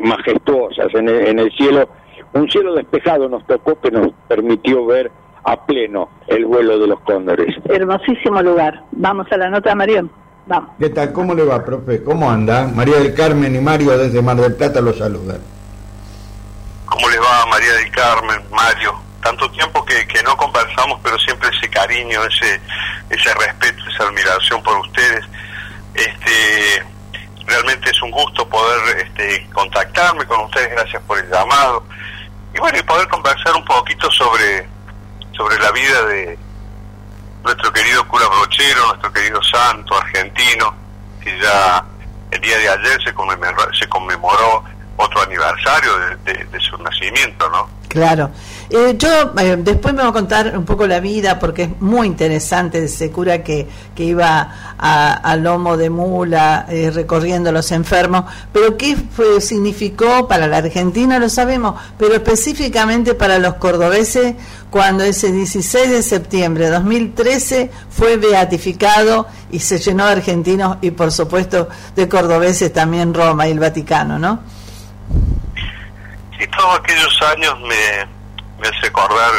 majestuosas en en el cielo. Un cielo despejado nos tocó que nos permitió ver a pleno el vuelo de los cóndores. Hermosísimo lugar. Vamos a la nota, Mario. Vamos. ¿Qué tal? ¿Cómo le va, profe? ¿Cómo anda? María del Carmen y Mario desde Mar del Plata los saludan. ¿Cómo les va, María del Carmen, Mario? Tanto tiempo que, que no conversamos, pero siempre ese cariño, ese ese respeto, esa admiración por ustedes. Este, realmente es un gusto poder este, contactarme con ustedes, gracias por el llamado. Y bueno, y poder conversar un poquito sobre, sobre la vida de nuestro querido cura Brochero, nuestro querido santo argentino, que ya el día de ayer se conmemoró, se conmemoró otro aniversario de, su nacimiento, ¿no? Claro. Eh, yo eh, después me voy a contar un poco la vida porque es muy interesante ese cura que, que iba a, lomo de mula eh, recorriendo los enfermos, pero qué significó para la Argentina lo sabemos, pero específicamente para los cordobeses cuando ese 16 de septiembre de 2013 fue beatificado y se llenó de argentinos y por supuesto de cordobeses también Roma y el Vaticano, ¿no? Sí, todos aquellos años me, me hace acordar,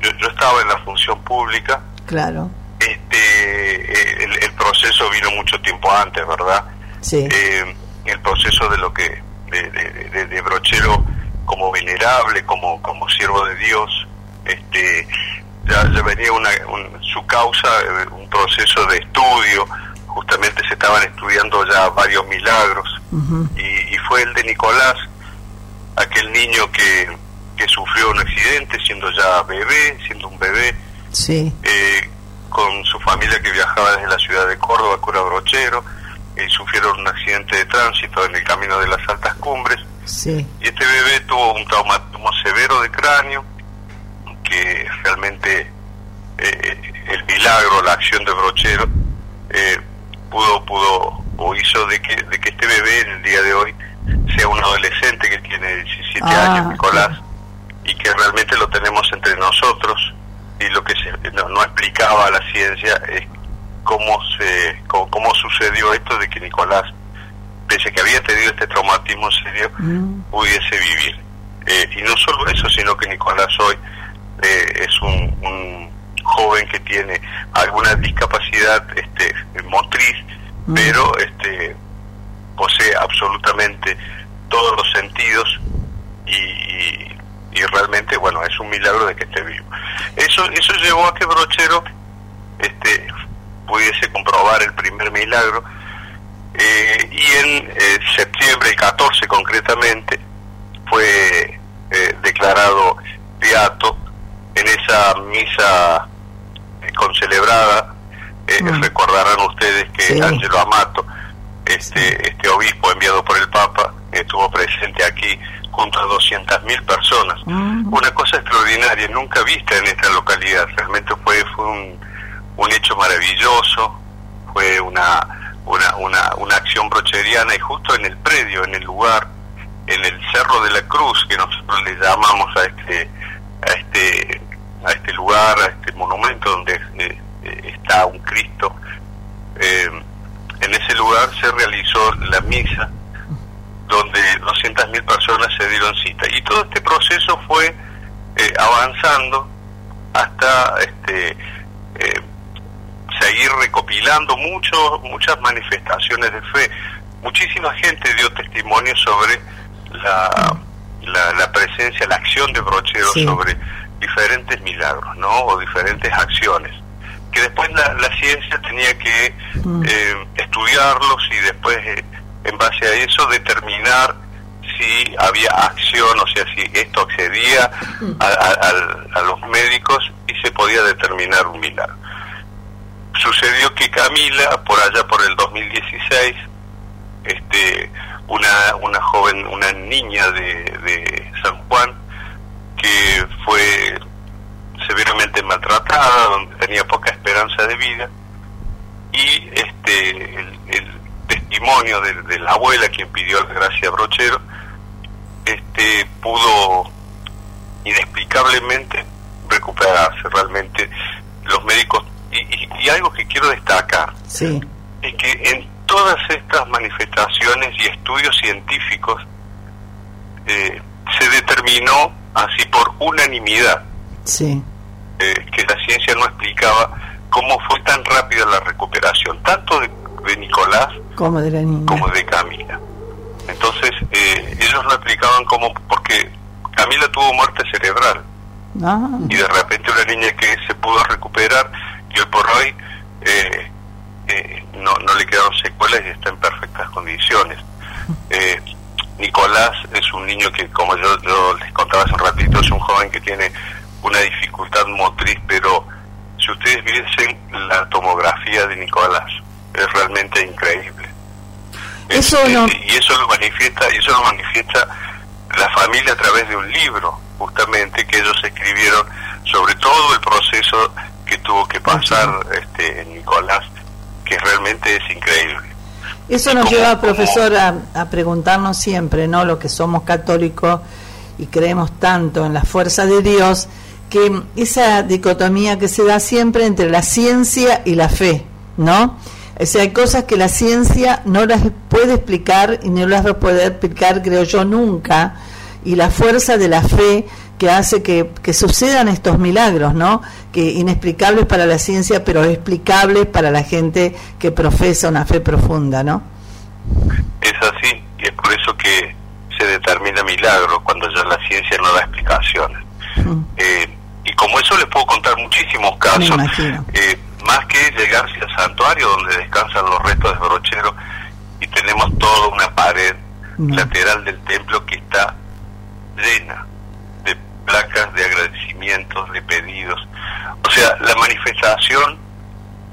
yo, yo estaba en la función pública. Claro. Este, el, el proceso vino mucho tiempo antes, ¿verdad? Sí. Eh, el proceso de lo que, de, de, de, Brochero como venerable, como, como siervo de Dios, este, ya, ya venía una, su causa, eh, un proceso de estudio, justamente se estaban estudiando ya varios milagros, y, y fue el de Nicolás, aquel niño que, que sufrió un accidente siendo ya bebé, siendo un bebé, sí. eh, con su familia que viajaba desde la ciudad de Córdoba, Cura Brochero, y sufrieron un accidente de tránsito en el camino de las altas cumbres. Sí. Y este bebé tuvo un traumatismo severo de cráneo, que realmente eh, el milagro, la acción de Brochero, eh, pudo, pudo o hizo de que, de que este bebé en el día de hoy sea un adolescente que tiene 17 Ah, años, Nicolás, y que realmente lo tenemos entre nosotros y lo que se, no, no explicaba la ciencia es cómo se cómo, cómo sucedió esto de que Nicolás pese a que había tenido este traumatismo serio pudiese vivir. Eh, y no solo eso sino que Nicolás hoy eh, es un, un joven que tiene alguna discapacidad este motriz pero este posee absolutamente todos los sentidos y, y, y realmente bueno es un milagro de que esté vivo. Eso eso llevó a que Brochero este pudiese comprobar el primer milagro eh, y en eh, septiembre el 14 concretamente fue eh, declarado beato en esa misa eh, concelebrada. Eh, recordarán ustedes que Sí. Angelo Amato este este obispo enviado por el Papa estuvo presente aquí junto a 200.000 personas. Una cosa extraordinaria nunca vista en esta localidad. Realmente fue fue un, un hecho maravilloso fue una una, una una acción brocheriana y justo en el predio en el lugar en el cerro de la cruz que nosotros le llamamos a este a este a este lugar a este monumento donde eh, eh, está un Cristo eh, en ese lugar se realizó la misa donde 200.000 personas se dieron cita y todo este proceso fue eh, avanzando hasta este eh, seguir recopilando mucho, muchas manifestaciones de fe muchísima gente dio testimonio sobre la, la, la presencia, la acción de Brochero Sí. sobre diferentes milagros, ¿no? O diferentes acciones que después la, la ciencia tenía que eh, estudiarlos y después eh, en base a eso determinar si había acción, o sea, si esto accedía a, a- al- a los médicos y se podía determinar un milagro. Sucedió que Camila, por allá por el 2016, este, una, una joven, una niña de, de San Juan, que fue severamente maltratada, donde tenía poca esperanza de vida, y este el, el testimonio de, de la abuela quien pidió la gracia a Brochero, este pudo inexplicablemente recuperarse realmente los médicos y, y- y algo que quiero destacar Sí. es que en todas estas manifestaciones y estudios científicos eh, se determinó así por unanimidad Sí. Eh, que la ciencia no explicaba cómo fue tan rápida la recuperación, tanto de, de Nicolás Como de la niña. como de Camila. Entonces, eh, ellos lo explicaban como porque Camila tuvo muerte cerebral Ah, y de repente una niña que se pudo recuperar y hoy por hoy eh, eh, no, no le quedaron secuelas y está en perfectas condiciones. Eh, Nicolás es un niño que, como yo, yo les contaba hace un ratito, es un joven que tiene una dificultad motriz, pero si ustedes viesen la tomografía de Nicolás, es realmente increíble. Eso Es- no- y eso lo manifiesta, y eso lo manifiesta la familia a través de un libro, justamente que ellos escribieron sobre todo el proceso que tuvo que pasar este Nicolás, que realmente es increíble. Eso nos lleva, profesor, a, a preguntarnos siempre, ¿no? Los que somos católicos y creemos tanto en la fuerza de Dios, que esa dicotomía que se da siempre entre la ciencia y la fe, ¿no? O sea, hay cosas que la ciencia no las puede explicar y no las va a poder explicar, creo yo, nunca. Y la fuerza de la fe que hace que, que sucedan estos milagros, ¿no? Que inexplicables para la ciencia, pero explicables para la gente que profesa una fe profunda, ¿no? Es así, y es por eso que se determina milagro cuando ya la ciencia no da explicaciones. Eh, y como eso les puedo contar muchísimos casos, eh, más que llegarse al santuario donde descansan los restos de brochero y tenemos toda una pared lateral del templo que está llena de placas de agradecimientos, de pedidos. O sea, la manifestación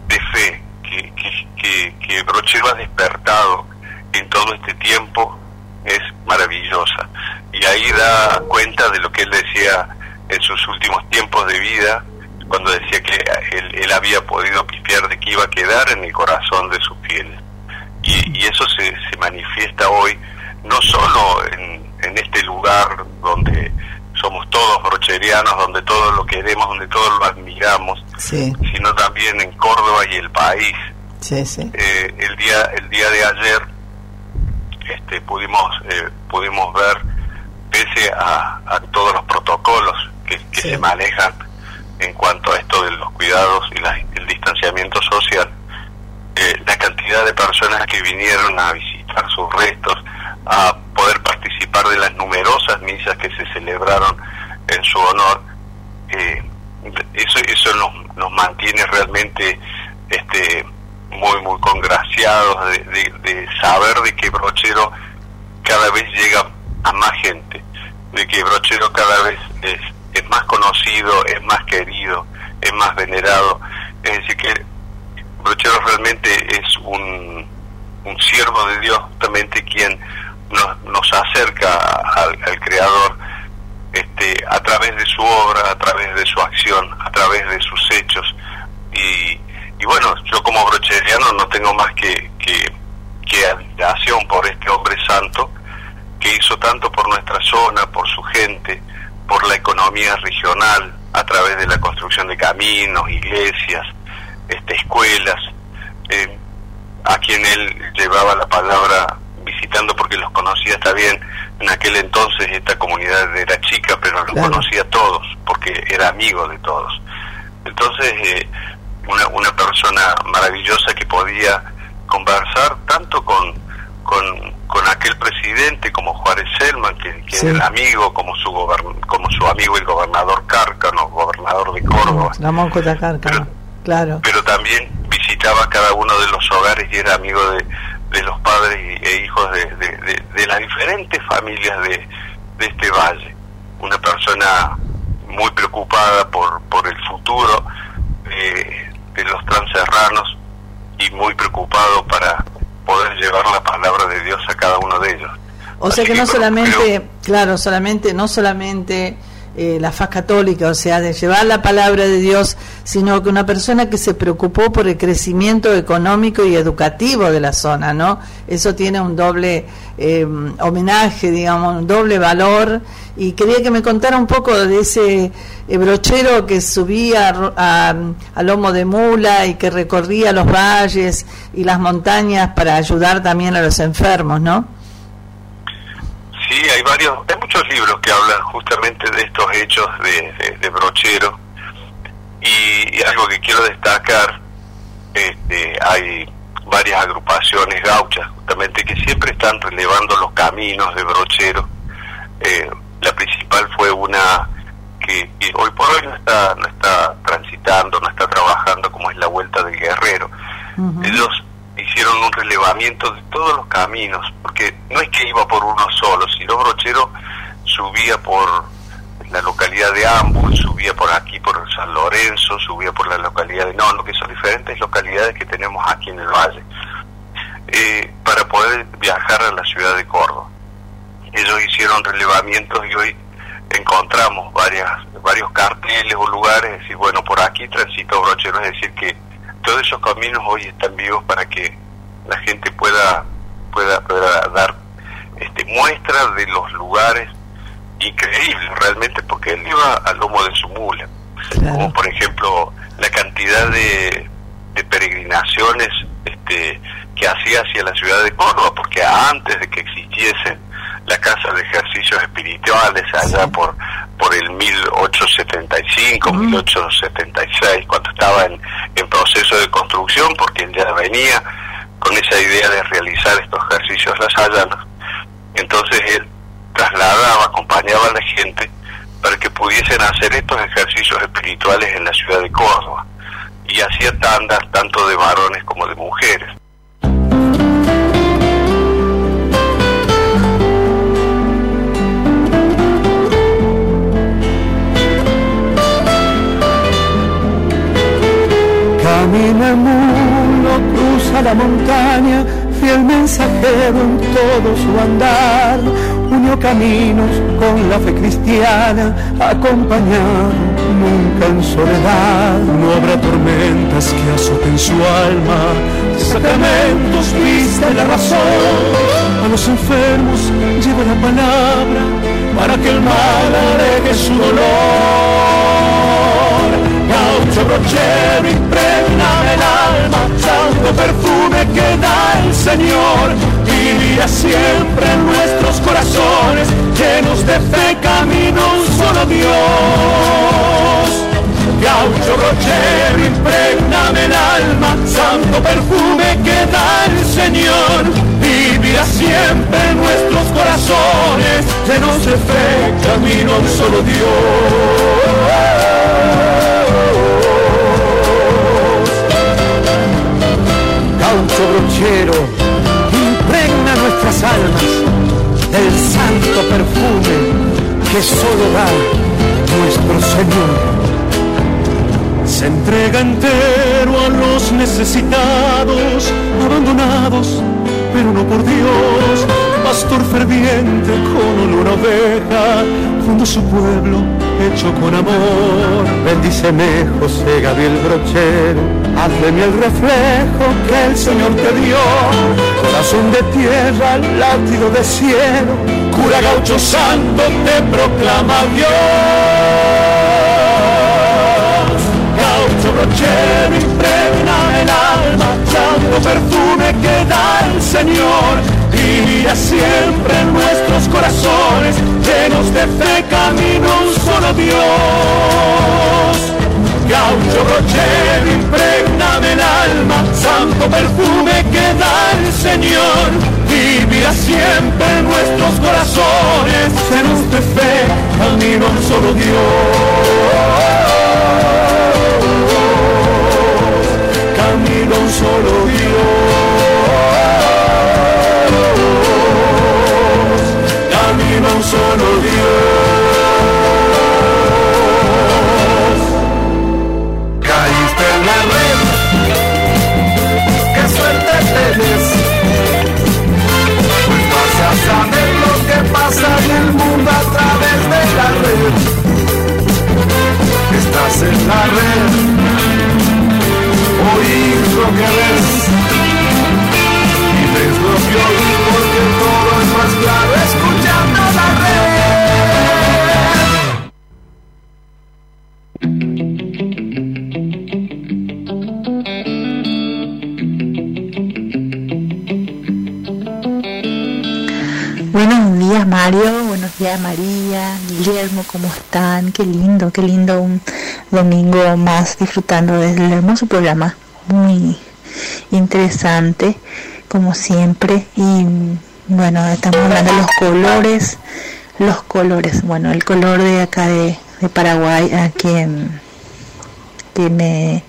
de fe que, que, que, que Brochero ha despertado en todo este tiempo es maravillosa. Y ahí da cuenta de lo que él decía en sus últimos tiempos de vida, cuando decía que él, él había podido pifiar de que iba a quedar en el corazón de sus fieles. Y, y eso se, se manifiesta hoy, no solo en, en este lugar donde somos todos brocherianos, donde todos lo queremos, donde todos lo admiramos, Sí, sino también en Córdoba y el país. sí, sí. Eh, el día el día de ayer este, pudimos eh, pudimos ver pese a, a todos los protocolos que, que se manejan en cuanto a esto de los cuidados y la- el distanciamiento social eh, la cantidad de personas que vinieron a visitar sus restos a poder participar de las numerosas misas que se celebraron en su honor eh, eso eso nos, nos mantiene realmente este muy muy congraciados de, de- de saber de que Brochero cada vez llega a más gente de que Brochero cada vez es, es más conocido es más querido es más venerado es decir que Brochero realmente es un, un siervo de Dios justamente quien nos, nos acerca al, Creador este, a través de su obra, a través de su acción, a través de sus hechos. Y, y bueno, yo como brocheriano no tengo más que, que admiración por este hombre santo que hizo tanto por nuestra zona, por su gente, por la economía regional, a través de la construcción de caminos, iglesias, este, escuelas, eh, a quien él llevaba la palabra visitando porque los conocía está bien en aquel entonces esta comunidad era chica pero los Claro. conocía a todos porque era amigo de todos entonces eh, una, una persona maravillosa que podía conversar tanto con con, con aquel presidente como Juárez Selman que, que Sí. era amigo como su gobern- como su amigo el gobernador Cárcano gobernador de Córdoba Ramón Cotacárcano, claro. pero también visitaba cada uno de los hogares y era amigo de, de los padres y- e hijos de, de- de- de las diferentes familias de, de este valle. Una persona muy preocupada por, por el futuro de, de los transerranos y muy preocupado para poder llevar la palabra de Dios a cada uno de ellos. O sea que no solamente, claro, solamente, no solamente eh, la faz católica, o sea, de llevar la palabra de Dios, sino que una persona que se preocupó por el crecimiento económico y educativo de la zona, ¿no? Eso tiene un doble eh, homenaje, digamos, un doble valor. Y quería que me contara un poco de ese eh, brochero que subía a lomo de mula y que recorría los valles y las montañas para ayudar también a los enfermos, ¿no? Sí, hay varios, hay muchos libros que hablan justamente de estos hechos de, de- de brochero y, y algo que quiero destacar, este, hay varias agrupaciones gauchas justamente que siempre están relevando los caminos de brochero. Eh, la principal fue una que, que hoy por hoy no está, no está transitando, no está trabajando como es la Vuelta del Guerrero. Ellos relevamiento de todos los caminos, porque no es que iba por uno solo, sino Brochero subía por la localidad de Ambul, subía por aquí por San Lorenzo, subía por la localidad de Nono, que son diferentes localidades que tenemos aquí en el valle, eh, para poder viajar a la ciudad de Córdoba. Ellos hicieron relevamientos y hoy encontramos varias, varios carteles o lugares, decir, bueno, por aquí transito Brochero, es decir, que todos esos caminos hoy están vivos para que la gente pueda, pueda, pueda dar este, muestra de los lugares increíbles realmente, porque él iba al lomo de su mula. Como por ejemplo la cantidad de, de peregrinaciones este, que hacía hacia la ciudad de Córdoba, porque antes de que existiesen la casa de ejercicios espirituales allá por por el 1875, 1876, cuando estaba en, en proceso de construcción, porque él ya venía con esa idea de realizar estos ejercicios lasallanos. Entonces él trasladaba, acompañaba a la gente para que pudiesen hacer estos ejercicios espirituales en la ciudad de Córdoba. Y hacía tandas tanto de varones como de mujeres. Camina el mundo, cruza la montaña, fiel mensajero en todo su andar, unió caminos con la fe cristiana, acompañado nunca en soledad. No habrá tormentas que azoten su alma, sacramentos viste la razón, a los enfermos lleva la palabra para que el mal su dolor gaucho brochero impregna el alma, santo perfume que da el Señor, vivía siempre en nuestros corazones, llenos de fe, camino un solo Dios. Gaucho brochero, impregname el alma, santo perfume que da el Señor, vivirá siempre en nuestros corazones, llenos de fe, camino un solo Dios. gaucho brochero, impregna nuestras almas del santo perfume que solo da nuestro Señor. Se entrega entero a los necesitados, abandonados, pero no por Dios, pastor ferviente con olor a oveja, junto a su pueblo hecho con amor. Bendíceme, José Gabriel Brochero, hazle mi el reflejo que el Señor te dio. Corazón de tierra, látido de cielo, cura gaucho santo te proclama Dios. Gaucho brochero impregna el alma, santo perfume que da el Señor vivirá siempre en nuestros corazones, llenos de fe, camino un solo Dios. Gaucho brochero, impregname el alma, santo perfume que da el Señor, vivirá siempre en nuestros corazones, llenos de fe, camino un solo Dios. Camino un solo Dios. camino un solo Dios. Caíste en la red, qué suerte tienes. Pues vas a saber lo que pasa en el mundo a través de la red. Estás en la red, lo que ves y porque todo es más claro escuchando la Buenos días Mario, buenos días María, Guillermo, ¿cómo están? Qué lindo, qué lindo un domingo más disfrutando del hermoso programa, muy interesante como siempre. Y bueno, estamos hablando de los colores, los colores, bueno, el color de acá de, Paraguay a quien que me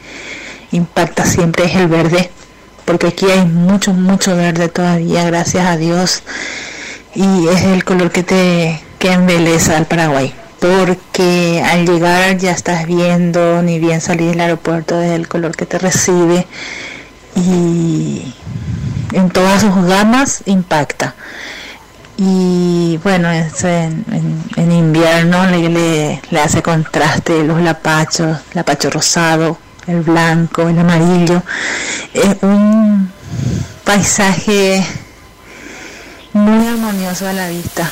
impacta siempre es el verde, porque aquí hay mucho, mucho verde todavía, gracias a Dios, y es el color que te que embeleza al Paraguay, porque al llegar ya estás viendo, ni bien salir del aeropuerto, es el color que te recibe, y en todas sus gamas impacta. Y bueno, en, en, invierno le, le, hace contraste los lapachos, lapacho rosado, el blanco, el amarillo. Es un paisaje muy armonioso a la vista.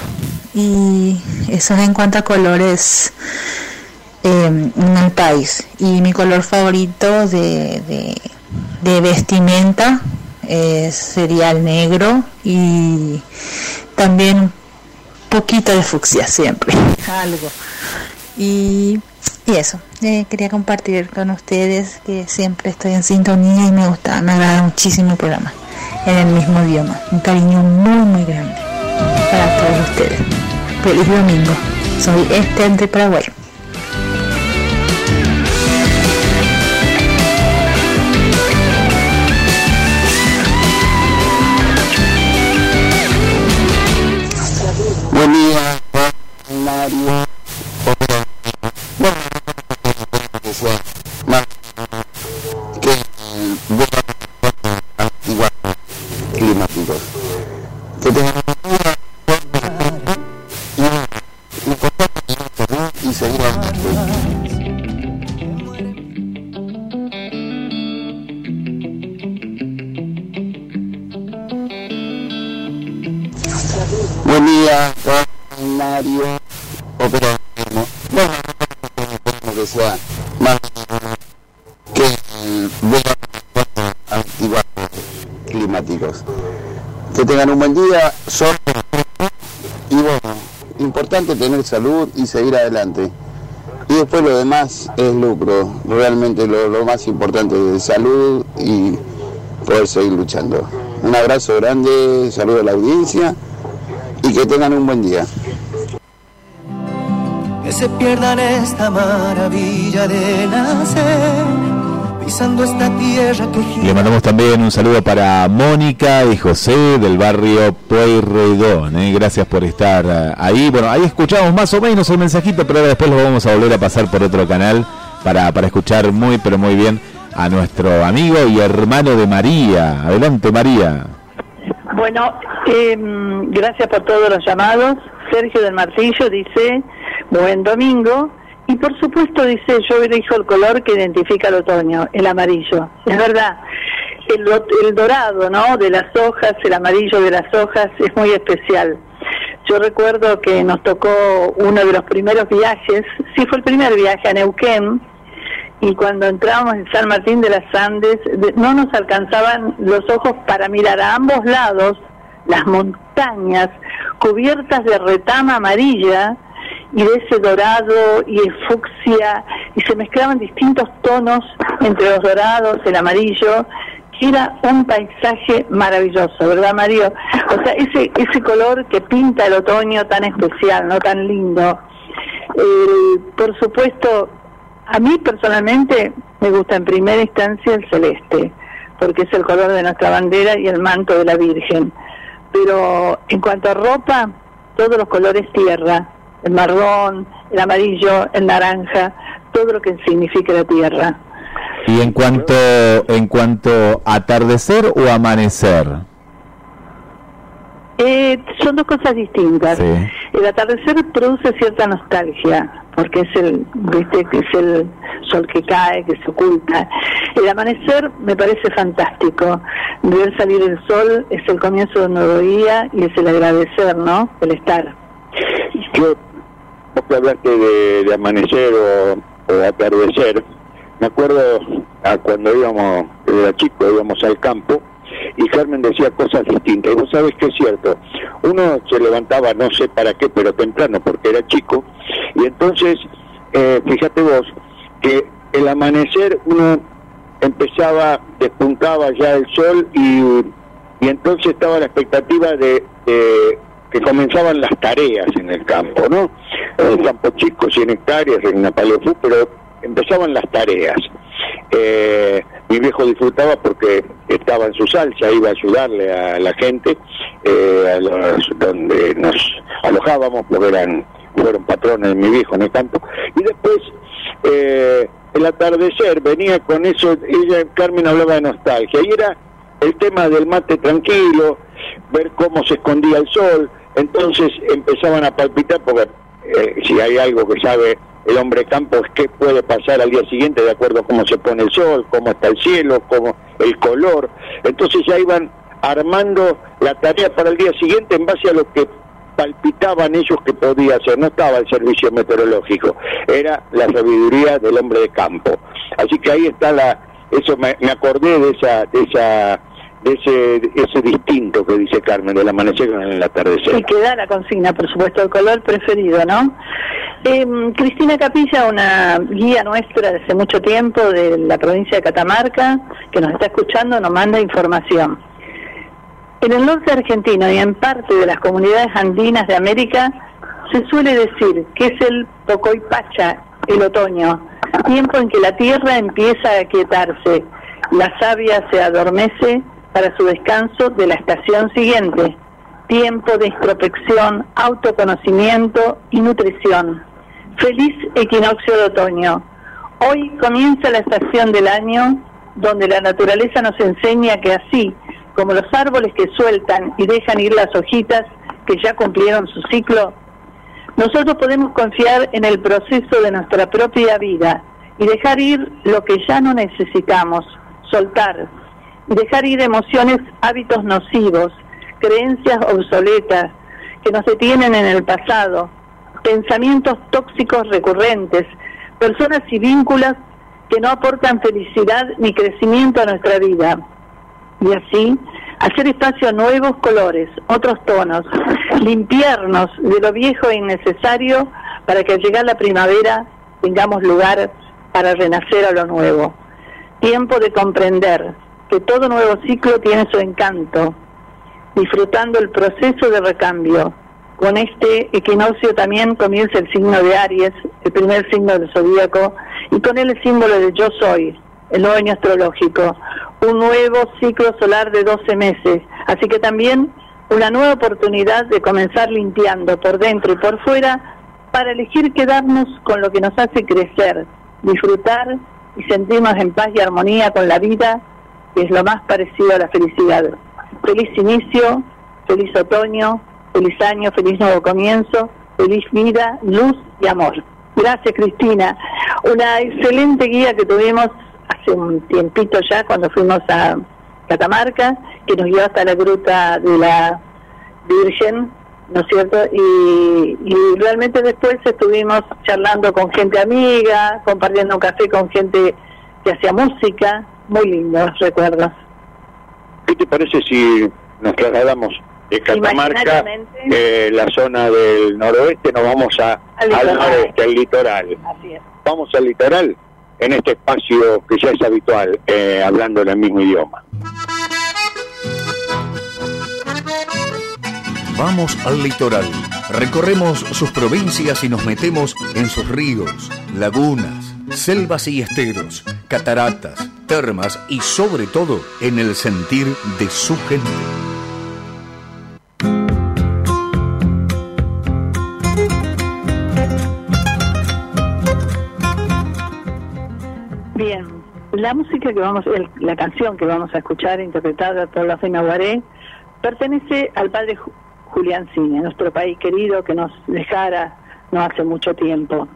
Y eso es en cuanto a colores eh, en el país. Y mi color favorito de, de, vestimenta eh, sería el negro y también un poquito de fucsia siempre, algo. Y, y eso, eh, quería compartir con ustedes que siempre estoy en sintonía y me gusta, me agrada muchísimo el programa en el mismo idioma. Un cariño muy, muy grande para todos ustedes. Feliz domingo. Soy Este de Paraguay. Buen día. Buen día, Mario. Opera Bueno, que sea más que igual climáticos. Que tengan un buen día, son y bueno, importante tener salud y seguir adelante. Y después lo demás es lucro, realmente lo, lo más importante es salud y poder seguir luchando. Un abrazo grande, saludo a la audiencia que tengan un buen día. Que se pierdan esta maravilla de nacer, pisando esta tierra que gira. Le mandamos también un saludo para Mónica y José del barrio Pueyrredón. ¿eh? Gracias por estar eh, ahí. Bueno, ahí escuchamos más o menos el mensajito, pero ahora después lo vamos a volver a pasar por otro canal para, para escuchar muy, pero muy bien a nuestro amigo y hermano de María. Adelante, María. Bueno, eh, gracias por todos los llamados. Sergio del Martillo dice, buen domingo. Y por supuesto dice, yo elijo el color que identifica el otoño, el amarillo. Es verdad, el, el dorado, ¿no? De las hojas, el amarillo de las hojas es muy especial. Yo recuerdo que nos tocó uno de los primeros viajes, sí fue el primer viaje a Neuquén, y cuando entrábamos en San Martín de las Andes de, no nos alcanzaban los ojos para mirar a ambos lados las montañas cubiertas de retama amarilla y de ese dorado y el y se mezclaban distintos tonos entre los dorados, el amarillo que era un paisaje maravilloso, ¿verdad Mario? O sea, ese ese color que pinta el otoño tan especial, no tan lindo. Eh, por supuesto, a mí personalmente me gusta en primera instancia el celeste, porque es el color de nuestra bandera y el manto de la Virgen. Pero en cuanto a ropa, todos los colores tierra, el marrón, el amarillo, el naranja, todo lo que significa la tierra. Y en cuanto en cuanto atardecer o amanecer. Eh, son dos cosas distintas. Sí. El atardecer produce cierta nostalgia, porque es el, viste, que es el sol que cae, que se oculta. El amanecer me parece fantástico. Ver salir el sol es el comienzo de un nuevo día y es el agradecer, ¿no? El estar. Yo, vos que hablaste de, de amanecer o, o atardecer, me acuerdo a cuando íbamos, era chico, íbamos al campo y Carmen decía cosas distintas. Y vos sabés que es cierto, uno se levantaba, no sé para qué, pero temprano, porque era chico, y entonces, eh, fíjate vos, que el amanecer uno empezaba, despuntaba ya el sol y, y entonces estaba la expectativa de, que comenzaban las tareas en el campo, ¿no? En el campo chico, 100 hectáreas, en Napalefú, pero empezaban las tareas. Eh, mi viejo disfrutaba porque estaba en su salsa, iba a ayudarle a la gente, eh, a los, donde nos alojábamos, porque eran fueron patrones de mi viejo el campo. Y después, eh, el atardecer, venía con eso, ella, Carmen hablaba de nostalgia, y era el tema del mate tranquilo, ver cómo se escondía el sol, entonces empezaban a palpitar, porque eh, si hay algo que sabe el hombre campo es qué puede pasar al día siguiente de acuerdo a cómo se pone el sol, cómo está el cielo, cómo el color. Entonces ya iban armando la tarea para el día siguiente en base a lo que palpitaban ellos que podía hacer. No estaba el servicio meteorológico, era la sabiduría del hombre de campo. Así que ahí está la, eso me, me acordé de esa, de esa de ese, ese distinto que dice Carmen, del amanecer con el atardecer. Y queda la consigna, por supuesto, el color preferido, ¿no? Eh, Cristina Capilla, una guía nuestra de hace mucho tiempo de la provincia de Catamarca, que nos está escuchando, nos manda información. En el norte argentino y en parte de las comunidades andinas de América se suele decir que es el Pocoipacha, el otoño, tiempo en que la tierra empieza a aquietarse, la savia se adormece para su descanso de la estación siguiente, tiempo de introspección, autoconocimiento y nutrición. Feliz equinoccio de otoño. Hoy comienza la estación del año donde la naturaleza nos enseña que así como los árboles que sueltan y dejan ir las hojitas que ya cumplieron su ciclo, nosotros podemos confiar en el proceso de nuestra propia vida y dejar ir lo que ya no necesitamos, soltar, y dejar ir emociones, hábitos nocivos, creencias obsoletas que nos detienen en el pasado, pensamientos tóxicos recurrentes, personas y vínculos que no aportan felicidad ni crecimiento a nuestra vida. Y así, hacer espacio a nuevos colores, otros tonos, limpiarnos de lo viejo e innecesario para que al llegar la primavera tengamos lugar para renacer a lo nuevo. Tiempo de comprender que todo nuevo ciclo tiene su encanto, disfrutando el proceso de recambio. Con este equinoccio también comienza el signo de Aries, el primer signo del zodíaco, y con él el símbolo de yo soy, el nuevo astrológico, un nuevo ciclo solar de 12 meses. Así que también una nueva oportunidad de comenzar limpiando por dentro y por fuera para elegir quedarnos con lo que nos hace crecer, disfrutar y sentirnos en paz y armonía con la vida, que es lo más parecido a la felicidad. Feliz inicio, feliz otoño, feliz año, feliz nuevo comienzo, feliz vida, luz y amor. Gracias Cristina. Una excelente guía que tuvimos hace un tiempito ya cuando fuimos a Catamarca, que nos llevó hasta la gruta de la Virgen, ¿no es cierto? Y, realmente después estuvimos charlando con gente amiga, compartiendo un café con gente que hacía música, muy lindos recuerdos. ¿Qué te parece si nos trasladamos de Catamarca, eh, la zona del noroeste, nos vamos a, Al al noreste, al litoral? Así es. Vamos al litoral en este espacio que ya es habitual, eh, hablando en el mismo idioma. Vamos al litoral. Recorremos sus provincias y nos metemos en sus ríos, lagunas, selvas y esteros, cataratas, termas y sobre todo en el sentir de su gente. Bien, la música que vamos, el- la canción que vamos a escuchar interpretada por la Fena Guaré pertenece al padre Ju- Julián Cine, nuestro país querido que nos dejara no hace mucho tiempo.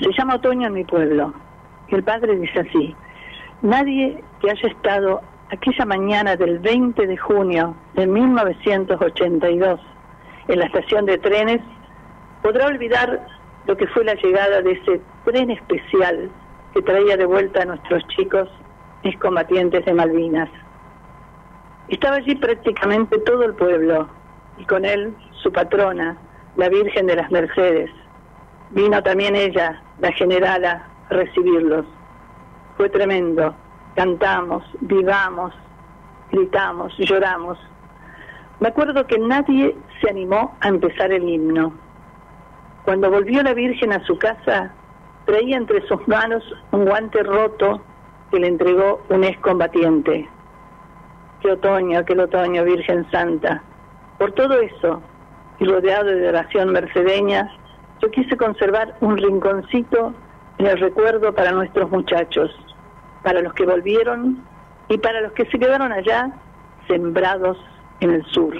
Se llama Otoño en mi pueblo. Y el padre dice así, nadie que haya estado aquella mañana del 20 de junio de 1982 en la estación de trenes podrá olvidar lo que fue la llegada de ese tren especial que traía de vuelta a nuestros chicos excombatientes de Malvinas. Estaba allí prácticamente todo el pueblo y con él su patrona, la Virgen de las Mercedes. Vino también ella, la generala, a recibirlos. Fue tremendo. Cantamos, vivamos, gritamos, lloramos. Me acuerdo que nadie se animó a empezar el himno. Cuando volvió la Virgen a su casa, traía entre sus manos un guante roto que le entregó un excombatiente. Qué otoño, aquel otoño, Virgen Santa. Por todo eso, y rodeado de oración mercedeña, yo quise conservar un rinconcito en el recuerdo para nuestros muchachos, para los que volvieron y para los que se quedaron allá sembrados en el sur.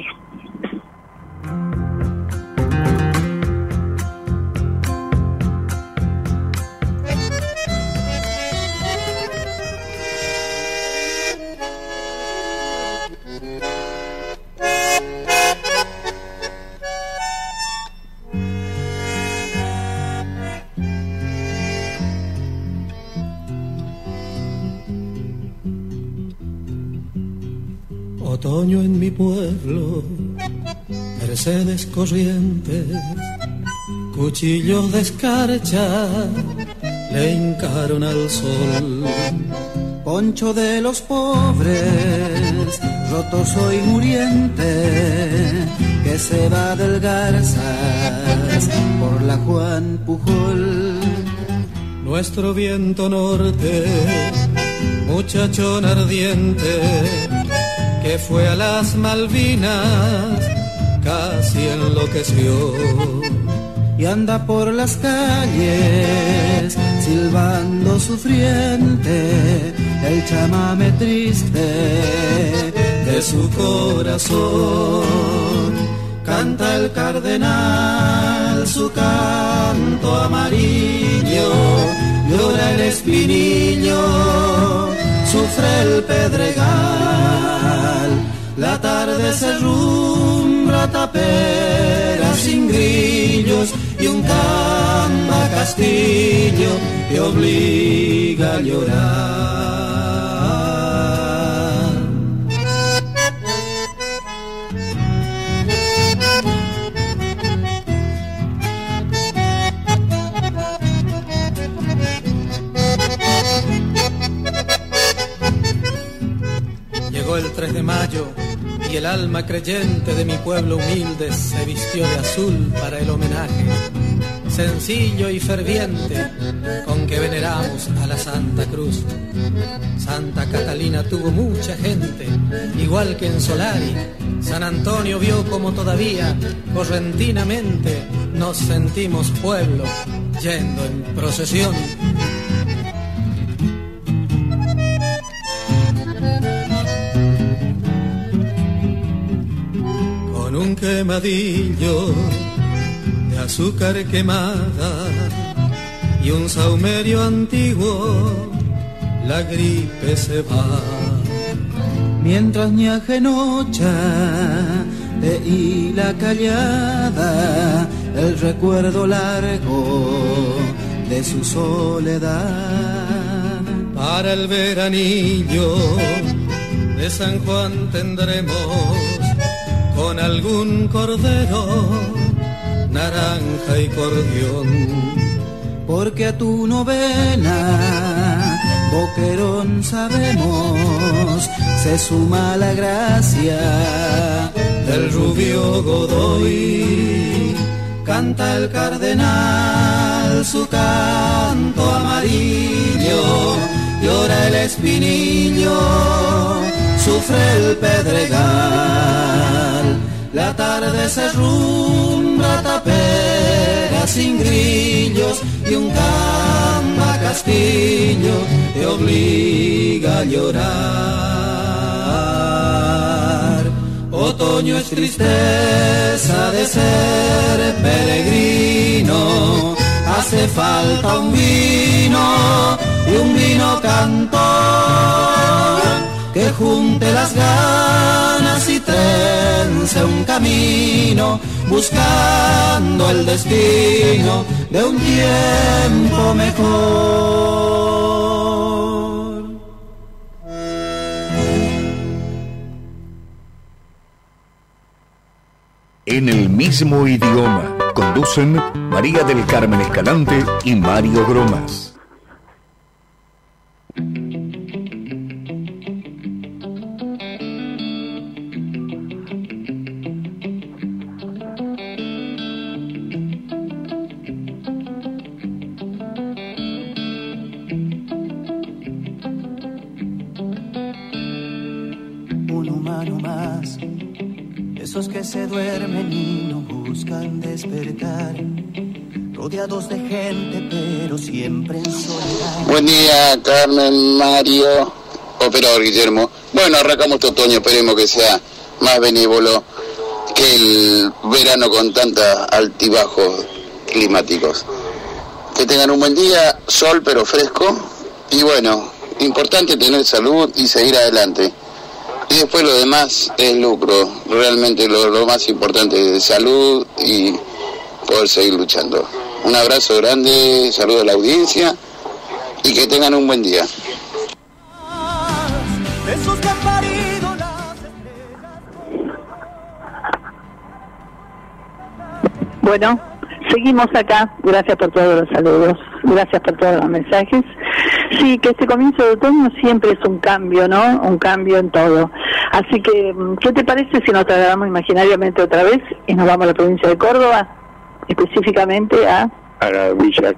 Otoño en mi pueblo, Mercedes corrientes, cuchillos de escarcha le hincaron al sol. Poncho de los pobres, roto soy muriente, que se va del Garzas por la Juan Pujol. Nuestro viento norte, muchachón ardiente, que fue a las Malvinas, casi enloqueció. Y anda por las calles, silbando sufriente, el chamame triste de su corazón. Canta el cardenal su canto amarillo, llora el espinillo, sufre el pedregal. La tarde se rumbra tapera sin grillos y un camba castillo te obliga a llorar. Y el alma creyente de mi pueblo humilde se vistió de azul para el homenaje, sencillo y ferviente, con que veneramos a la Santa Cruz. Santa Catalina tuvo mucha gente, igual que en Solari. San Antonio vio como todavía, correntinamente, nos sentimos pueblo, yendo en procesión. Un quemadillo de azúcar quemada y un saumerio antiguo, la gripe se va. Mientras ñaje nocha de hila callada, el recuerdo largo de su soledad. Para el veranillo de San Juan tendremos con algún cordero, naranja y cordión. Porque a tu novena, boquerón sabemos, se suma la gracia del rubio Godoy. Canta el cardenal su canto amarillo, llora el espinillo, sufre el pedregal. La tarde se rumbra tapera sin grillos y un camba castillo te obliga a llorar. Otoño es tristeza de ser peregrino, hace falta un vino y un vino cantor que junte las ganas y trence un camino buscando el destino de un tiempo mejor. En el mismo idioma conducen María del Carmen Escalante y Mario Gromas. Que se duermen y no buscan despertar. Rodeados de gente, pero siempre en soledad. Buen día, Carmen, Mario, operador Guillermo. Bueno, arrancamos este otoño, esperemos que sea más benévolo que el verano con tantos altibajos climáticos. Que tengan un buen día, sol pero fresco. Y bueno, importante tener salud y seguir adelante. Y después lo demás es lucro. Realmente lo, lo más importante es salud y poder seguir luchando. Un abrazo grande, saludo a la audiencia y que tengan un buen día. Bueno, seguimos acá. Gracias por todos los saludos. Gracias por todos los mensajes. Sí, que este comienzo de otoño siempre es un cambio, ¿no? Un cambio en todo. Así que, mm, ¿qué te parece si nos trasladamos imaginariamente otra vez y nos vamos a la provincia de Córdoba? Específicamente a... a la Villa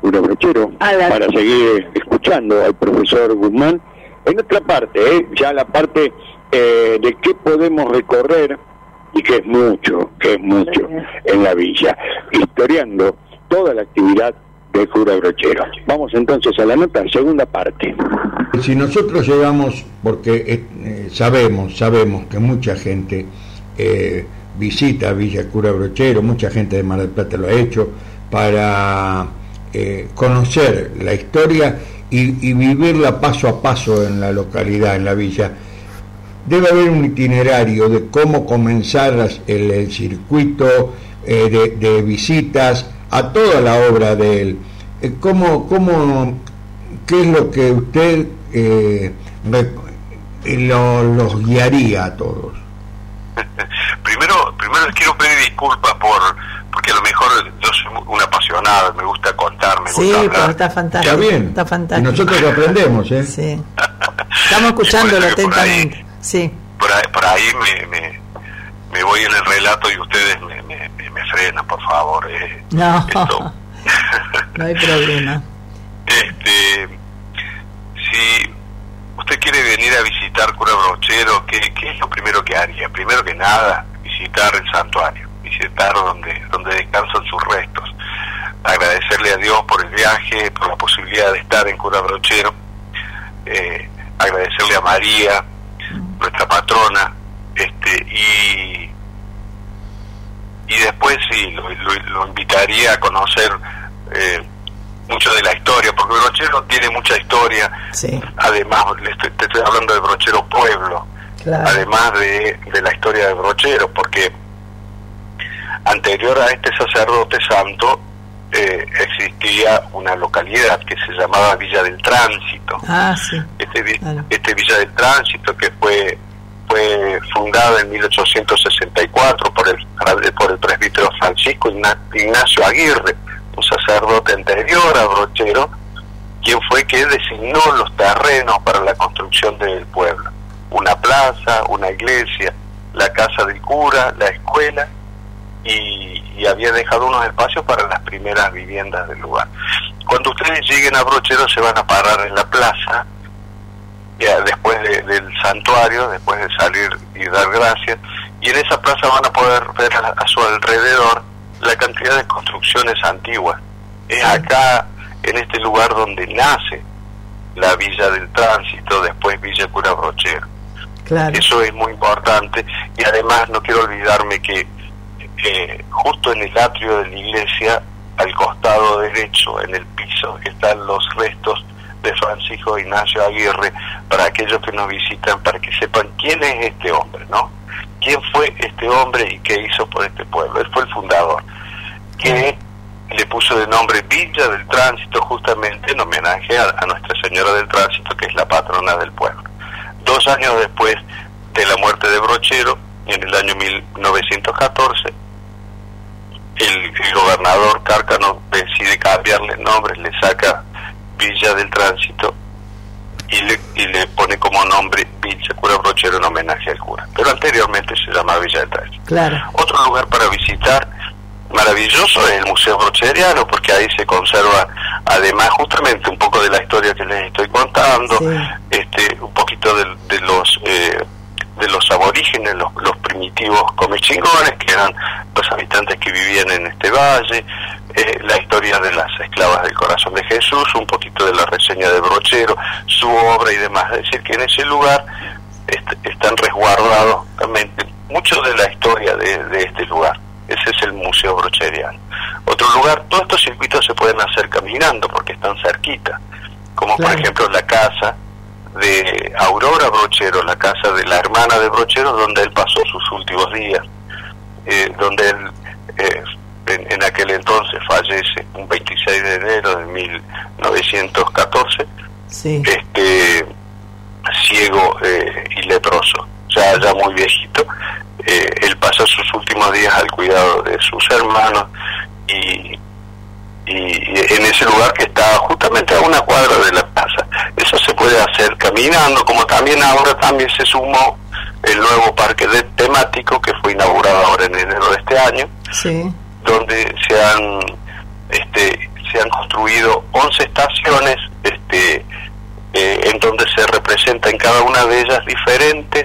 A la- para seguir escuchando al profesor Guzmán. En otra parte, ¿eh? ya la parte eh, de qué podemos recorrer y que es mucho, que es mucho en la villa, historiando toda la actividad de Cura Brochero. Vamos entonces a la nota, segunda parte. Si nosotros llegamos, porque eh, eh, sabemos, sabemos que mucha gente eh, visita Villa Cura Brochero, mucha gente de Mar del Plata lo ha hecho, para eh, conocer la historia y, y vivirla paso a paso en la localidad, en la villa. Debe haber un itinerario de cómo comenzar el, el circuito eh, de, de visitas a toda la obra de él. Eh, ¿Cómo, cómo, ¿Qué es lo que usted eh, re- eh, lo- los guiaría a todos? Primero, primero les quiero pedir disculpas por porque a lo mejor yo soy un apasionado, me gusta contar, me Sí, gusta pero hablar. está fantástico. Está bien. Está Y fantástico. nosotros aprendemos, ¿eh? Sí. Estamos escuchándolo atentamente. Sí. Por ahí, por ahí me, me, me voy en el relato y ustedes me, me, me- me frenan, por favor. eh. No. No hay problema. Este, si usted quiere venir a visitar Cura Brochero, ¿qué, ¿qué es lo primero que haría? Primero que nada, visitar el santuario, visitar donde, donde descansan sus restos, agradecerle a Dios por el viaje, por la posibilidad de estar en Cura Brochero, eh, agradecerle a María, nuestra patrona, este, y y después sí, lo, lo- lo invitaría a conocer eh, mucho de la historia, porque Brochero tiene mucha historia, Sí. además, le estoy- te estoy hablando de Brochero Pueblo, Claro. además de, de la historia de Brochero, porque anterior a este sacerdote santo eh, existía una localidad que se llamaba Villa del Tránsito. Ah, sí. Este, este Villa del Tránsito que fue fue fundada en 1864 por el por el presbítero Francisco Igna- Ignacio Aguirre, un sacerdote anterior a Brochero, quien fue que designó los terrenos para la construcción del pueblo. Una plaza, una iglesia, la casa del cura, la escuela y, y había dejado unos espacios para las primeras viviendas del lugar. Cuando ustedes lleguen a Brochero se van a parar en la plaza, ya después de- del santuario, después de salir y dar gracias, y en esa plaza van a poder ver a, a su alrededor la cantidad de construcciones antiguas. Es acá, en este lugar donde nace la Villa del Tránsito, después Villa Cura Brochero. Claro. Eso es muy importante y además no quiero olvidarme que eh, justo en el atrio de la iglesia, al costado derecho, en el piso, están los restos de Francisco Ignacio Aguirre, para aquellos que nos visitan, para que sepan quién es este hombre, ¿no? ¿Quién fue este hombre y qué hizo por este pueblo? Él fue el fundador, que le puso de nombre Villa del Tránsito justamente en homenaje a, a Nuestra Señora del Tránsito, que es la patrona del pueblo. Dos años después de la muerte de Brochero, en el año 1914, el, el gobernador Cárcano decide cambiarle el nombre, le saca Villa del Tránsito y le, y le pone como nombre Villa Cura Brochero en homenaje al cura. Pero anteriormente se llamaba Villa del Tránsito. Claro. Otro lugar para visitar maravilloso es el Museo Brocheriano, porque ahí se conserva, además, justamente un poco de la historia que les estoy contando, este un poquito de, de los eh, de los aborígenes orígenes, los, los primitivos comechingones, que eran los habitantes que vivían en este valle, eh, la historia de las esclavas del corazón de Jesús, un poquito de la reseña de Brochero, su obra y demás. Es decir, que en ese lugar est- están resguardados realmente mucho de la historia de, de este lugar. Ese es el Museo Brocheriano. Otro lugar, todos estos circuitos se pueden hacer caminando porque están cerquita, como por ejemplo la casa de Aurora Brochero, la casa de la hermana de Brochero, donde él pasó sus últimos días, eh, donde él eh, en, en aquel entonces fallece un 26 de enero de 1914, Sí. este ciego eh, y leproso, ya, ya muy viejito. Eh, él pasó sus últimos días al cuidado de sus hermanos y, y, en ese lugar que está justamente a una cuadra de la plaza. Eso se puede hacer caminando, como también ahora también se sumó el nuevo parque de- temático que fue inaugurado ahora en enero de este año, Sí. donde se han este, se han construido 11 estaciones este, eh, en donde se representa en cada una de ellas diferentes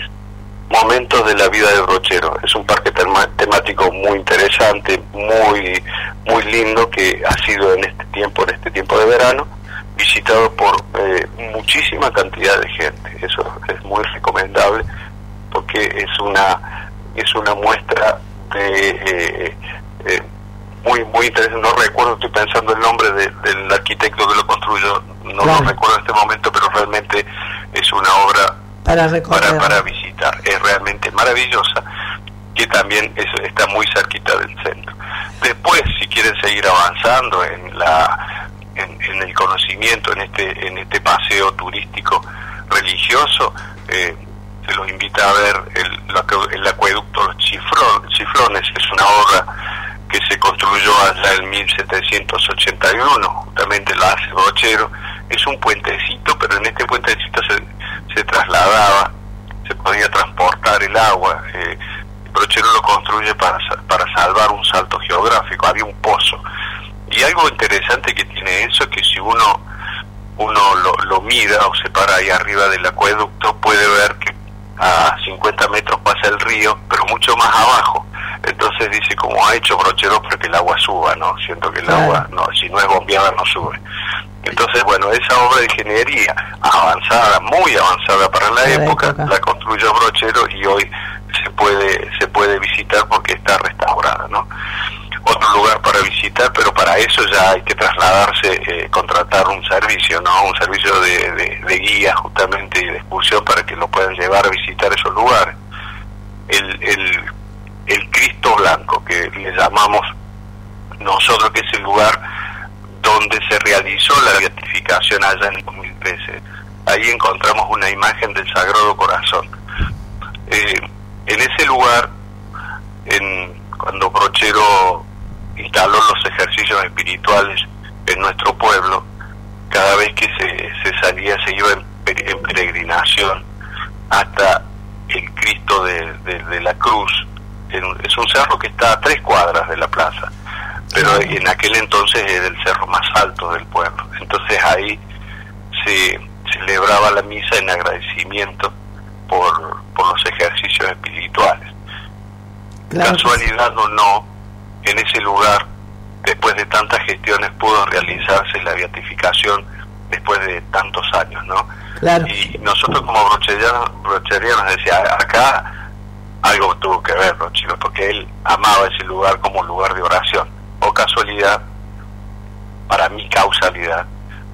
momentos de la vida de Brochero. Es un parque temático muy interesante, muy muy lindo que ha sido en este tiempo, en este tiempo de verano, visitado por eh, muchísima cantidad de gente. Eso es muy recomendable porque es una es una muestra de eh, eh, muy muy interesante. No recuerdo, estoy pensando el nombre de- del arquitecto que lo construyó, no Claro. lo recuerdo en este momento, pero realmente es una obra Para para, para visitar. Es realmente maravillosa, que también es- está muy cerquita del centro. Después, si quieren seguir avanzando en la en, en el conocimiento, en este en este paseo turístico religioso, eh, se los invita a ver el, el acueducto Los Chiflones, que es una obra que se construyó allá en 1781, justamente la hace Brochero. Es un puentecito, pero en este puentecito se, se trasladaba, se podía transportar el agua. Eh, Brochero lo construye para, para salvar un salto geográfico, había un pozo. Y algo interesante que tiene eso es que si uno uno lo, lo mira o se para ahí arriba del acueducto, puede ver que a 50 metros pasa el río, pero mucho más abajo. Entonces dice, como ha hecho Brochero para que el agua suba, ¿no? Siento que el agua, no, si no es bombeada, no sube. Entonces, bueno, esa obra de ingeniería avanzada, muy avanzada para la época. la construyó Brochero y hoy se puede se puede visitar porque está restaurada, ¿no? Otro lugar para visitar, pero para eso ya hay que trasladarse, eh, contratar un servicio, ¿no? Un servicio de, de, de guía justamente y de excursión para que lo puedan llevar a visitar esos lugares. El, el, el Cristo Blanco, que le llamamos nosotros, que es el lugar donde se realizó la beatificación allá en 2013. Ahí encontramos una imagen del Sagrado Corazón. Eh, en ese lugar, en, cuando Brochero instaló los ejercicios espirituales en nuestro pueblo, cada vez que se, salía se iba en, en peregrinación hasta el Cristo de, la Cruz. En es un cerro que está a tres cuadras de la plaza, pero en aquel entonces era el cerro más alto del pueblo. Entonces ahí se celebraba la misa en agradecimiento por, por los ejercicios espirituales. Casualidad o no, en ese lugar, después de tantas gestiones, pudo realizarse la beatificación después de tantos años, ¿no? Claro. Y nosotros como brocherianos, brocherianos decía, acá algo tuvo que ver Brochero, porque él amaba ese lugar como lugar de oración. O casualidad, para mi causalidad,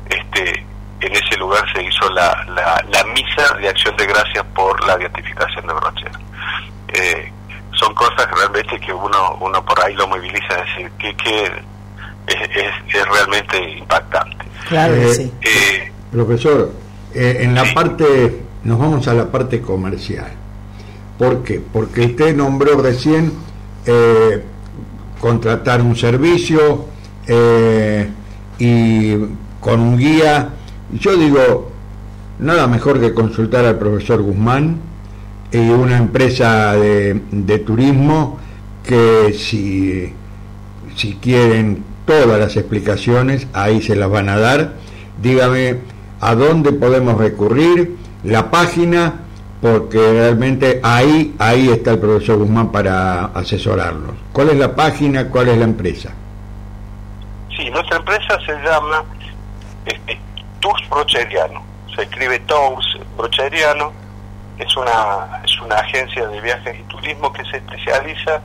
este en ese lugar se hizo la, la, la misa de acción de gracias por la beatificación de Brochero. Eh, son cosas que realmente que uno uno por ahí lo moviliza, es decir, que, que es, es, es realmente impactante. Claro Eh, sí. Eh, Profesor, eh, en la parte, nos vamos a la parte comercial. ¿Por qué? Porque usted nombró recién eh, contratar un servicio eh, y con un guía. Yo digo, nada mejor que consultar al profesor Guzmán y una empresa de, de turismo que si, si quieren todas las explicaciones, ahí se las van a dar. Dígame a dónde podemos recurrir, la página porque realmente ahí, ahí está el profesor Guzmán para asesorarnos. ¿Cuál es la página? ¿Cuál es la empresa? Sí, nuestra empresa se llama este, Tours Brocheriano. Se escribe Tours Brocheriano. Es una, es una agencia de viajes y turismo que se especializa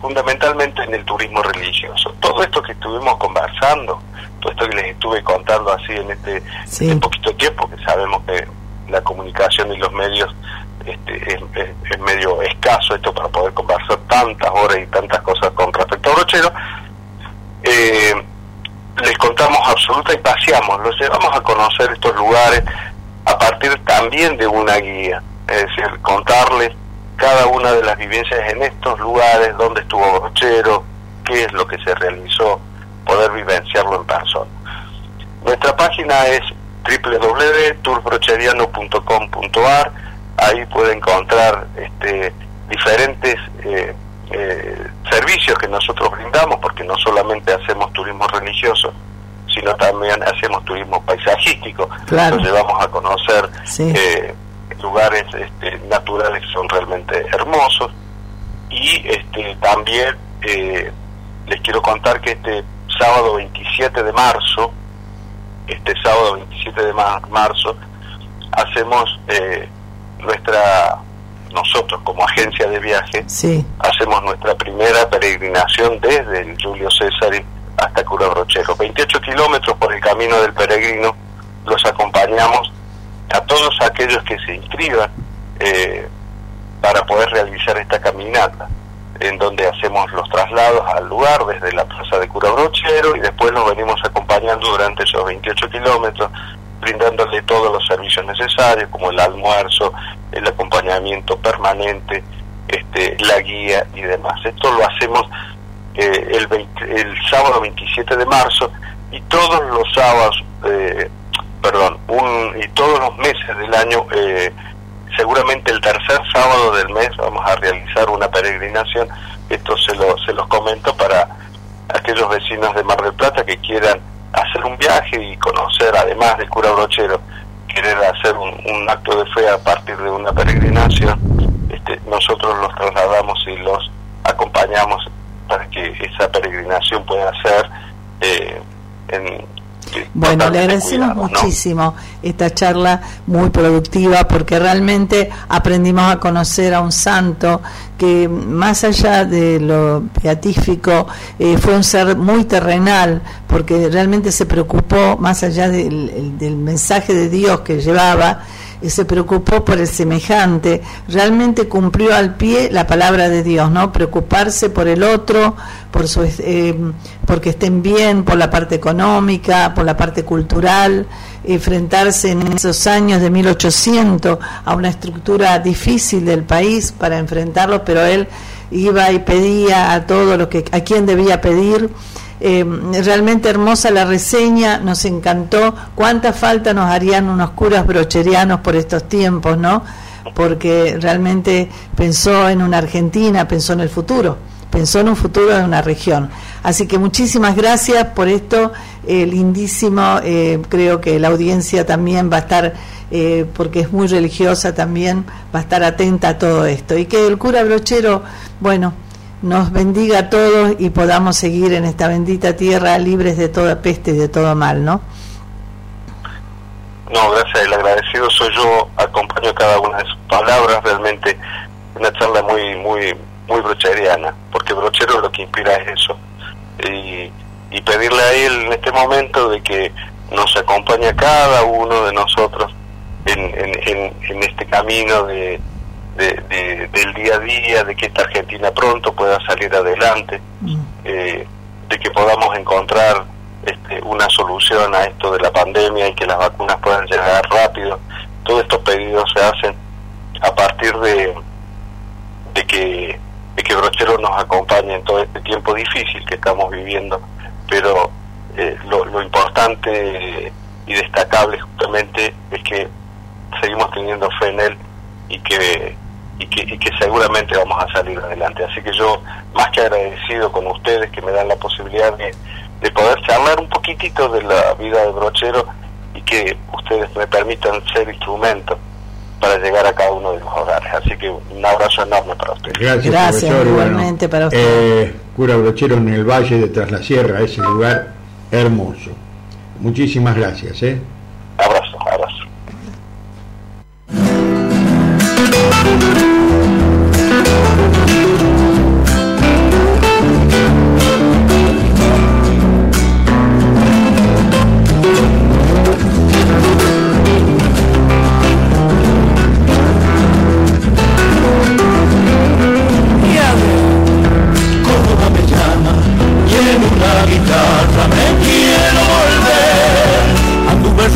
fundamentalmente en el turismo religioso. Todo esto que estuvimos conversando, todo esto que les estuve contando así en este, este poquito tiempo, que sabemos que la comunicación y los medios este, es, medio escaso esto para poder conversar tantas horas y tantas cosas con respecto a Brochero, eh, les contamos absoluta y paseamos, los llevamos a conocer estos lugares a partir también de una guía, es decir, contarles cada una de las vivencias en estos lugares, dónde estuvo Brochero, qué es lo que se realizó, poder vivenciarlo en persona. Nuestra página es www.tourbrocheriano.com.ar ahí puede encontrar este, diferentes eh, eh, servicios que nosotros brindamos, porque no solamente hacemos turismo religioso, sino también hacemos turismo paisajístico. Nos llevamos a conocer eh, lugares este, naturales que son realmente hermosos. Y este, también les quiero contar que este sábado 27 de marzo, este sábado 27 de marzo, hacemos eh, nuestra, nosotros como agencia de viaje, hacemos nuestra primera peregrinación desde el Julio César hasta Cura Brochero. 28 kilómetros por el camino del peregrino, los acompañamos a todos aquellos que se inscriban eh, para poder realizar esta caminata en donde hacemos los traslados al lugar desde la plaza de Cura Brochero y después nos venimos acompañando durante esos 28 kilómetros, brindándole todos los servicios necesarios como el almuerzo, el acompañamiento permanente, este, la guía y demás. Esto lo hacemos eh, el, el sábado 27 de marzo y todos los sábados, eh, perdón, un, y todos los meses del año eh, seguramente el tercer sábado del mes vamos a realizar una peregrinación. Esto se, lo, se los comento para aquellos vecinos de Mar del Plata que quieran hacer un viaje y conocer, además del cura brochero, querer hacer un, acto de fe a partir de una peregrinación, este, nosotros los trasladamos y los acompañamos para que esa peregrinación pueda ser eh, en, bueno, le agradecemos muchísimo esta charla muy productiva porque realmente aprendimos a conocer a un santo que más allá de lo beatífico eh, fue un ser muy terrenal porque realmente se preocupó más allá del, del mensaje de Dios que llevaba se preocupó por el semejante, realmente cumplió al pie la palabra de Dios, ¿no? Preocuparse por el otro, por su, eh, porque estén bien, por la parte económica, por la parte cultural, enfrentarse en esos años de 1800 a una estructura difícil del país para enfrentarlo, pero él iba y pedía a todo lo que a quien debía pedir eh, realmente hermosa la reseña, nos encantó. Cuánta falta nos harían unos curas brocherianos por estos tiempos, ¿no? Porque realmente pensó en una Argentina, pensó en el futuro, pensó en un futuro de una región. Así que muchísimas gracias por esto, eh, lindísimo. Eh, creo que la audiencia también va a estar, eh, porque es muy religiosa también, va a estar atenta a todo esto. Y que el cura brochero, bueno, nos bendiga a todos y podamos seguir en esta bendita tierra libres de toda peste y de todo mal, ¿no? No, gracias, el agradecido soy yo, acompaño cada una de sus palabras, realmente una charla muy, muy, muy brocheriana, porque brochero lo que inspira es eso. Y, y pedirle a él en este momento de que nos acompañe a cada uno de nosotros en, en, en este camino de, de, del día a día, de que esta Argentina pronto pueda salir adelante, mm. eh, de que podamos encontrar este, una solución a esto de la pandemia y que las vacunas puedan llegar rápido. Todos estos pedidos se hacen a partir de, de que de que Brochero nos acompañe en todo este tiempo difícil que estamos viviendo, pero eh, lo, lo importante y destacable justamente es que seguimos teniendo fe en él y que y que, y que seguramente vamos a salir adelante. Así que yo, más que agradecido con ustedes que me dan la posibilidad de, de poder charlar un poquitito de la vida de brochero y que ustedes me permitan ser instrumento para llegar a cada uno de los hogares. Así que un abrazo enorme para ustedes. Gracias, Gracias, profesor. y bueno, igualmente para usted. eh, cura Brochero en el Valle de Tras la Sierra, ese lugar hermoso. Muchísimas gracias. ¿eh? Abrazo.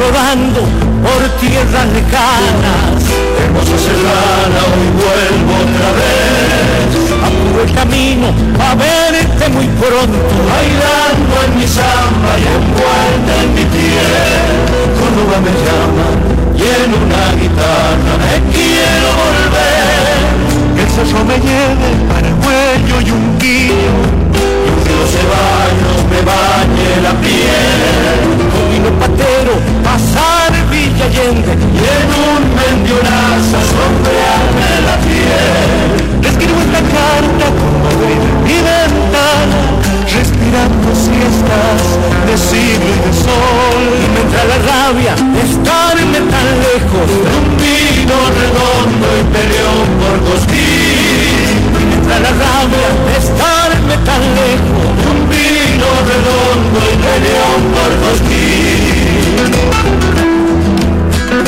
Rodando por tierras lejanas, hermosa serrana, hoy vuelvo otra vez. Apuro el camino a verte muy pronto, bailando en mi samba y envuelta en mi piel. Córdoba me llama y en una guitarra me quiero volver. Que el cerro me lleve para el cuello y un guillo río ceballos me bañe la piel. Con vino patero pasar Y en un mendionazo sombrearme la piel. Escribo esta carta con Madrid mi ventana, respirando siestas de siglo y de sol. Y me entra la rabia de estarme tan lejos de un vino redondo y peleón por cosquín. Y me entra la rabia de estarme tan lejos de un vino redondo y peleón por Córdoba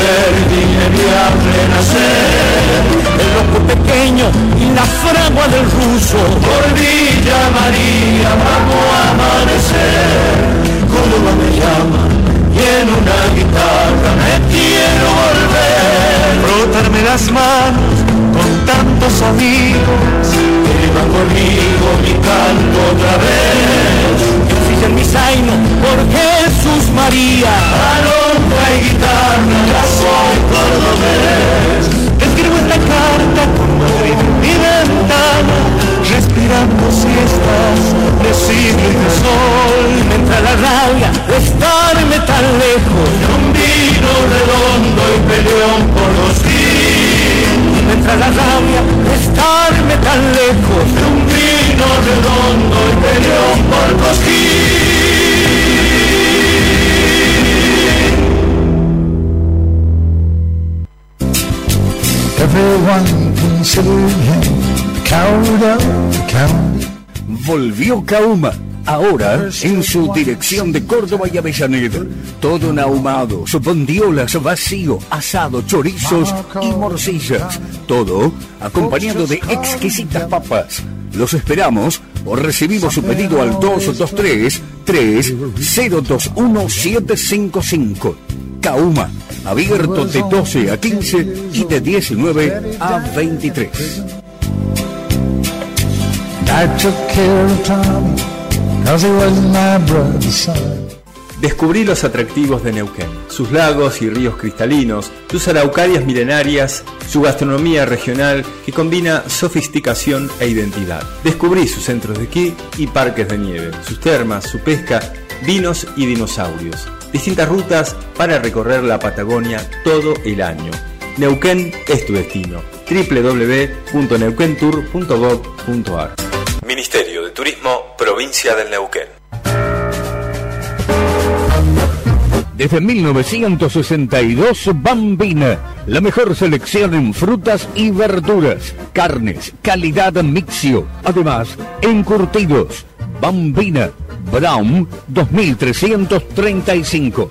llama y en una guitarra me quiero volver. Con el negro pancho por mil serenatas. En el barrio Alberdi vi a renacer. El loco pequeño y la fragua del ruso. Por Villa María vamos a amanecer. Córdoba me llama y en una guitarra me quiero volver. Frotarme las manos con tantos amigos que llevan conmigo mi canto otra vez. Que en mi zaino por Jesús María, alondra y guitarra, ya soy cordobés. Escribo esta carta con Madrid en mi ventana, respirando siestas de siglo y de sol. Me la rabia de estarme tan lejos de un vino redondo y peleón por los días. Me entra la rabia de estarme tan lejos de un vino redondo y peleón por Cosquín. Everyone him the county. Volvió Kauma. Ahora en su dirección de Córdoba y Avellaneda. Todo en ahumados, bondiolas, vacío, asado, chorizos y morcillas. Todo acompañado de exquisitas papas. Los esperamos o recibimos su pedido al 223 3021 755. Kauma, abierto de 12 a 15 y de 19 a 23. I took care of Tommy, Descubrí los atractivos de Neuquén, sus lagos y ríos cristalinos, sus araucarias milenarias, su gastronomía regional que combina sofisticación e identidad. Descubrí sus centros de esquí y parques de nieve, sus termas, su pesca, vinos y dinosaurios. Distintas rutas para recorrer la Patagonia todo el año. Neuquén es tu destino. www.neuquentour.gov.ar Ministerio de Turismo, Provincia del Neuquén. Desde 1962, Bambina, la mejor selección en frutas y verduras, carnes, calidad mixio, además, encurtidos. Bambina, Brown 2335.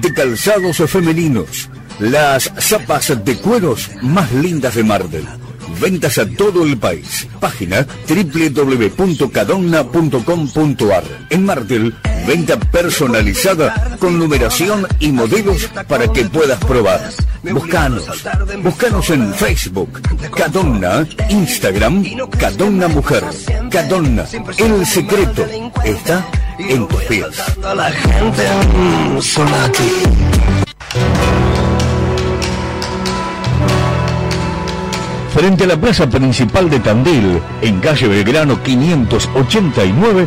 de calzados femeninos. Las zapas de cueros más lindas de Mardel. Ventas a todo el país. Página www.cadonna.com.ar. En Mardel, venta personalizada con numeración y modelos para que puedas probar. Buscanos. Buscanos en Facebook. Cadonna. Instagram. Cadonna Mujer. Cadonna. El secreto está en tus pies. Frente a la plaza principal de Tandil, en calle Belgrano 589,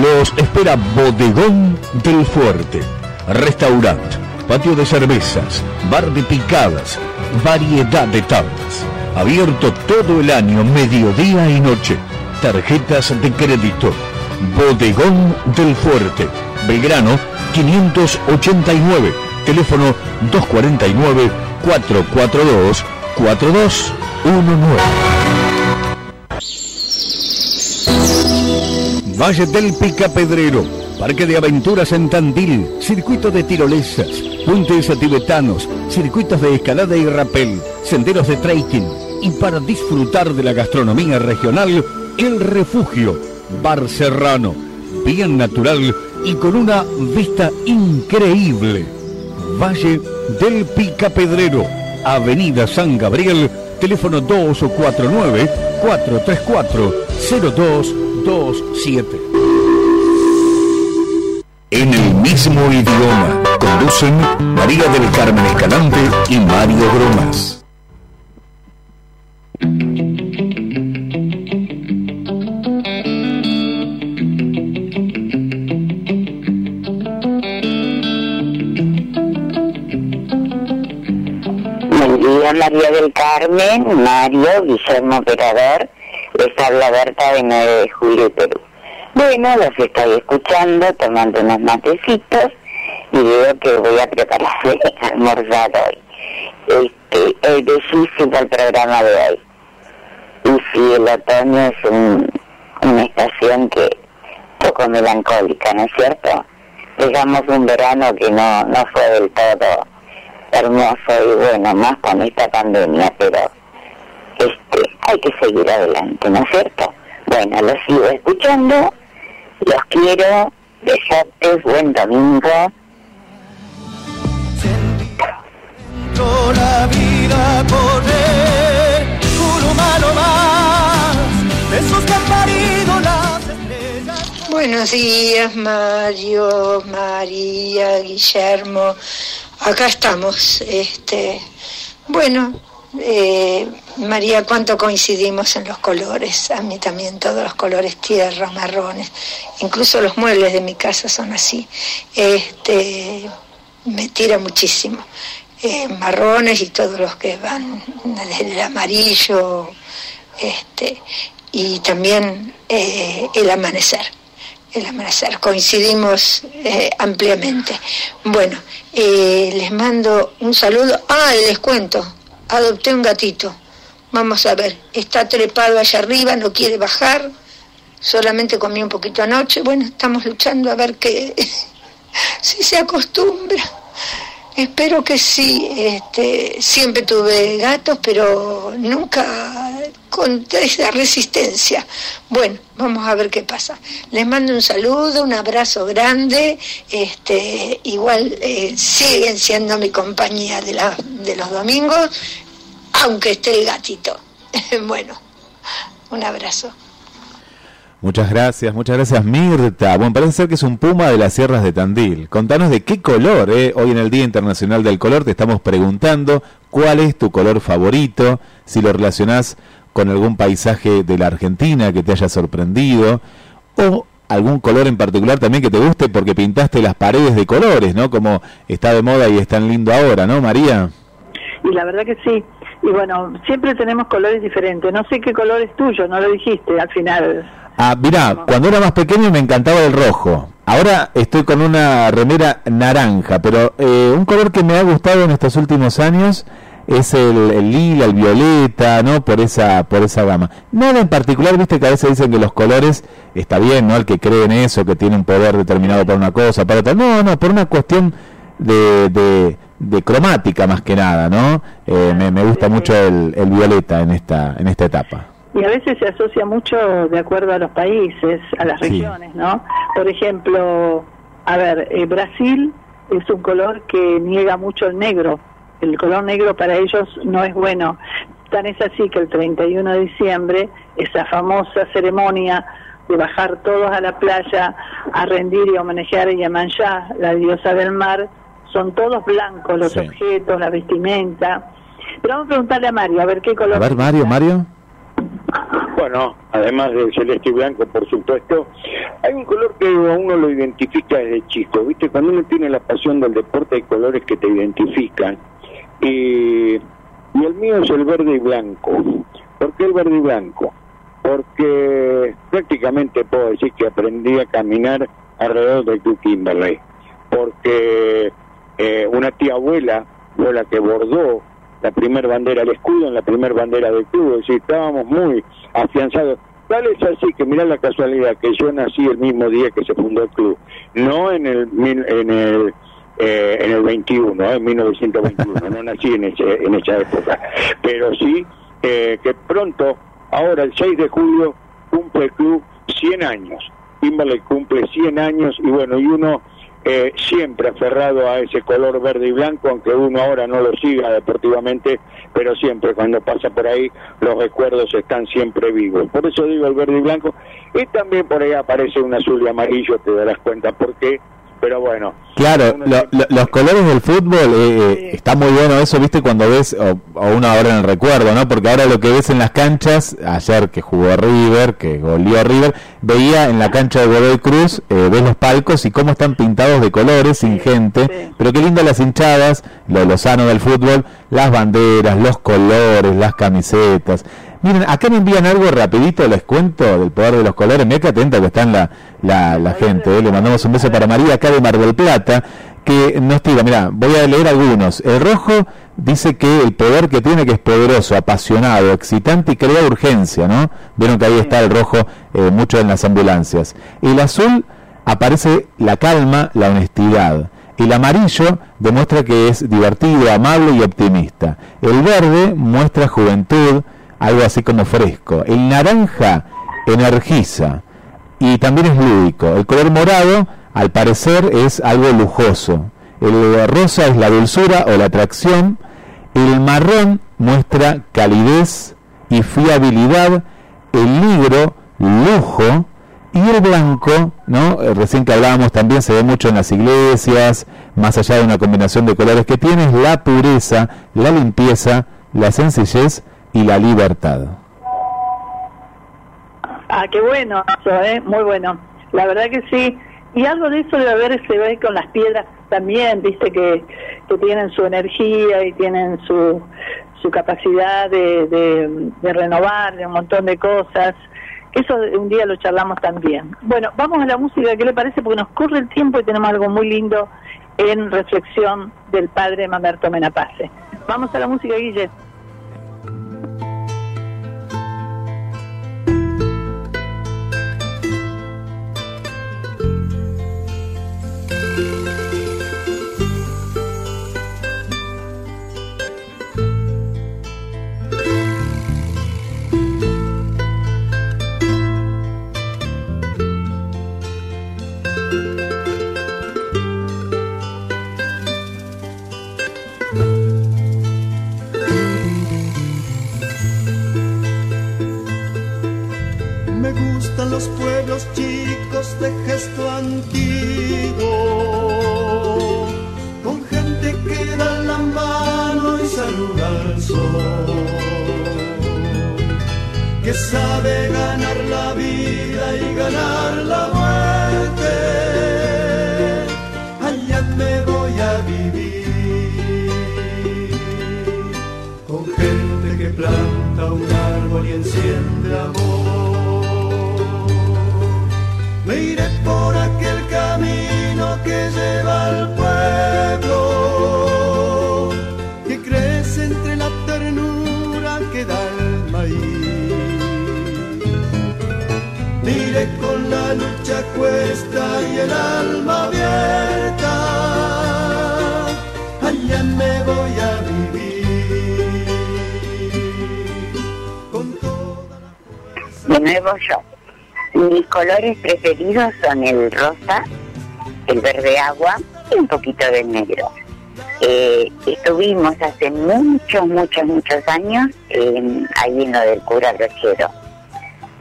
los espera Bodegón del Fuerte. Restaurante, patio de cervezas, bar de picadas, variedad de tablas. Abierto todo el año, mediodía y noche. Tarjetas de crédito. Bodegón del Fuerte. Belgrano 589. Teléfono 249 442 4219. Valle del Picapedrero, Parque de Aventuras en Tandil, Circuito de tirolesas, puentes tibetanos, circuitos de escalada y rapel, senderos de trekking y para disfrutar de la gastronomía regional, El Refugio, Bar Serrano, bien natural y con una vista increíble. Valle del Picapedrero, Avenida San Gabriel, teléfono 249-434-0227. En el mismo idioma, conducen María del Carmen Escalante y Mario Bromas. María del Carmen, Mario, Guillermo Operador. Les habla Berta de 9 de julio, Perú. Bueno, los estoy escuchando, tomando unos matecitos y veo que voy a preparar de almorzar hoy. Este, es bellísimo el programa de hoy. Y sí, el otoño es un- una estación que poco melancólica, ¿no es cierto? Digamos un verano que no, no fue del todo hermoso y bueno, más con esta pandemia, pero este, hay que seguir adelante, ¿no es cierto? Bueno, los sigo escuchando, los quiero, besotes, buen domingo. Yo la vida correr, un humano más, de esos que han parido las estrellas. Buenos días, Mario, María, Guillermo. Acá estamos. Este, bueno, eh, María, cuánto coincidimos en los colores. A mí también todos los colores tierra, marrones. Incluso los muebles de mi casa son así. Este, me tira muchísimo. Eh, marrones y todos los que van desde el amarillo, este, y también eh, el amanecer el amanecer, coincidimos eh, ampliamente. Bueno, eh, les mando un saludo. Ah, les cuento, adopté un gatito. Vamos a ver, está trepado allá arriba, no quiere bajar, solamente comí un poquito anoche. Bueno, estamos luchando a ver que si se acostumbra. Espero que sí. Este, siempre tuve gatos, pero nunca con esa resistencia. Bueno, vamos a ver qué pasa. Les mando un saludo, un abrazo grande. Este, igual eh, siguen siendo mi compañía de, la, de los domingos, aunque esté el gatito. bueno, un abrazo. Muchas gracias, muchas gracias Mirta. Bueno, parece ser que es un puma de las sierras de Tandil. Contanos de qué color, ¿eh? Hoy en el Día Internacional del Color te estamos preguntando cuál es tu color favorito, si lo relacionás con algún paisaje de la Argentina que te haya sorprendido, o algún color en particular también que te guste porque pintaste las paredes de colores, ¿no? Como está de moda y es tan lindo ahora, ¿no, María? Y la verdad que sí. Y bueno, siempre tenemos colores diferentes. No sé qué color es tuyo, no lo dijiste al final. Ah, mirá, cuando era más pequeño me encantaba el rojo. Ahora estoy con una remera naranja, pero eh, un color que me ha gustado en estos últimos años es el, lila, el violeta, ¿no? Por esa, por esa gama. Nada en particular, viste que a veces dicen que los colores, está bien, ¿no? El que cree en eso, que tiene un poder determinado para una cosa, para otra. No, no, por una cuestión de, de, cromática más que nada, ¿no? Eh, me, me, gusta mucho el, el violeta en esta, en esta etapa. Y a veces se asocia mucho de acuerdo a los países, a las regiones, ¿no? Por ejemplo, a ver, eh, Brasil es un color que niega mucho el negro. El color negro para ellos no es bueno. Tan es así que el 31 de diciembre, esa famosa ceremonia de bajar todos a la playa a rendir y homenajear a Yamanjá, la diosa del mar, son todos blancos los objetos, la vestimenta. Pero vamos a preguntarle a Mario, a ver qué color. A ver, Mario, Mario. Bueno, además del celeste y blanco, por supuesto, hay un color que uno lo identifica desde chico, ¿viste? Cuando uno tiene la pasión del deporte hay colores que te identifican. Y, y el mío es el verde y blanco. ¿Por qué el verde y blanco? Porque prácticamente puedo decir que aprendí a caminar alrededor del Club Kimberley. Porque eh, una tía abuela fue la que bordó la primera bandera, el escudo en la primera bandera del club, es decir, estábamos muy afianzados. Tal es así que mirá la casualidad que yo nací el mismo día que se fundó el club, no en el en el eh, en el 21, en 1921, no nací en, ese, en esa época, pero sí eh, que pronto, ahora el 6 de julio, cumple el club 100 años. Timberlake cumple 100 años y bueno, y uno eh, siempre aferrado a ese color verde y blanco, aunque uno ahora no lo siga deportivamente, pero siempre cuando pasa por ahí los recuerdos están siempre vivos. Por eso digo el verde y blanco, y también por ahí aparece un azul y amarillo, te darás cuenta por qué, pero bueno. Claro, los colores del fútbol, eh, eh, está muy bueno eso, viste, cuando ves, o, uno ahora en el recuerdo, ¿no? Porque ahora lo que ves en las canchas, ayer que jugó River, que goleó River, veía en la cancha de Godoy Cruz, eh, ves los palcos y cómo están pintados de colores, sin gente, pero qué lindas las hinchadas, lo, lo sano del fútbol, las banderas, los colores, las camisetas. Miren, acá me envían algo rapidito, les cuento del poder de los colores. Mira que atenta que está la, la, la gente. ¿eh? Le mandamos un beso para María acá de Mar del Plata, que nos tira, mira, voy a leer algunos. El rojo dice que el poder que tiene que es poderoso, apasionado, excitante y crea urgencia, ¿no? Vieron que ahí está el rojo eh, mucho en las ambulancias. El azul aparece la calma, la honestidad. El amarillo demuestra que es divertido, amable y optimista. El verde muestra juventud, algo así como fresco. El naranja energiza y también es lúdico. El color morado, al parecer, es algo lujoso. El rosa es la dulzura o la atracción. El marrón muestra calidez y fiabilidad. El negro, lujo. Y el blanco, ¿no? Eh, recién que hablábamos también se ve mucho en las iglesias, más allá de una combinación de colores que tiene, es la pureza, la limpieza, la sencillez y la libertad. Ah, qué bueno eso, ¿eh? Muy bueno. La verdad que sí. Y algo de eso debe haber, se ve con las piedras también, viste, que, que tienen su energía y tienen su, su capacidad de, de, renovar, de un montón de cosas. Eso un día lo charlamos también. Bueno, vamos a la música, ¿qué le parece? Porque nos corre el tiempo y tenemos algo muy lindo en reflexión del padre Mamerto Menapace. Vamos a la música, Guille. los pueblos chicos de gesto antiguo, con gente que da la mano y saluda al sol, que sabe ganar la vida y ganar la muerte. Allá me voy a vivir, con gente que planta un árbol y enciende amor. Lleva al pueblo, que crece entre la ternura que da el maíz. Mire con la lucha cuesta y el alma abierta, allá me voy a De nuevo yo. Mis colores preferidos son el rosa, el verde agua y un poquito de negro. Eh, estuvimos hace muchos, muchos, muchos años ahí en lo del cura brochero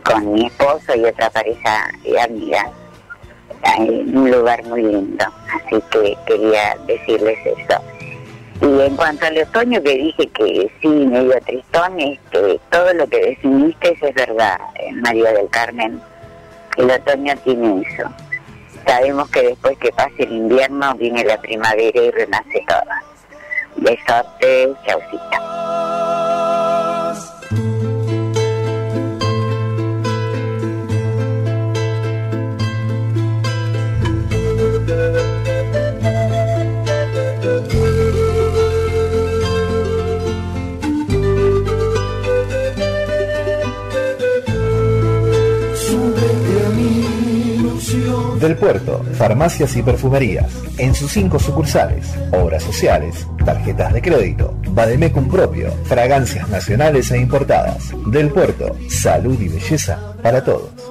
con mi esposo y otra pareja de amigas en un lugar muy lindo. Así que quería decirles eso. Y en cuanto al otoño que dije que sí, medio tristón, este, todo lo que definiste es verdad, eh, María del Carmen. El otoño tiene eso. Sabemos que después que pase el invierno viene la primavera y renace todo. Besote, chaucita. Del Puerto, farmacias y perfumerías, en sus cinco sucursales, obras sociales, tarjetas de crédito, Bademecum propio, fragancias nacionales e importadas. Del Puerto, salud y belleza para todos.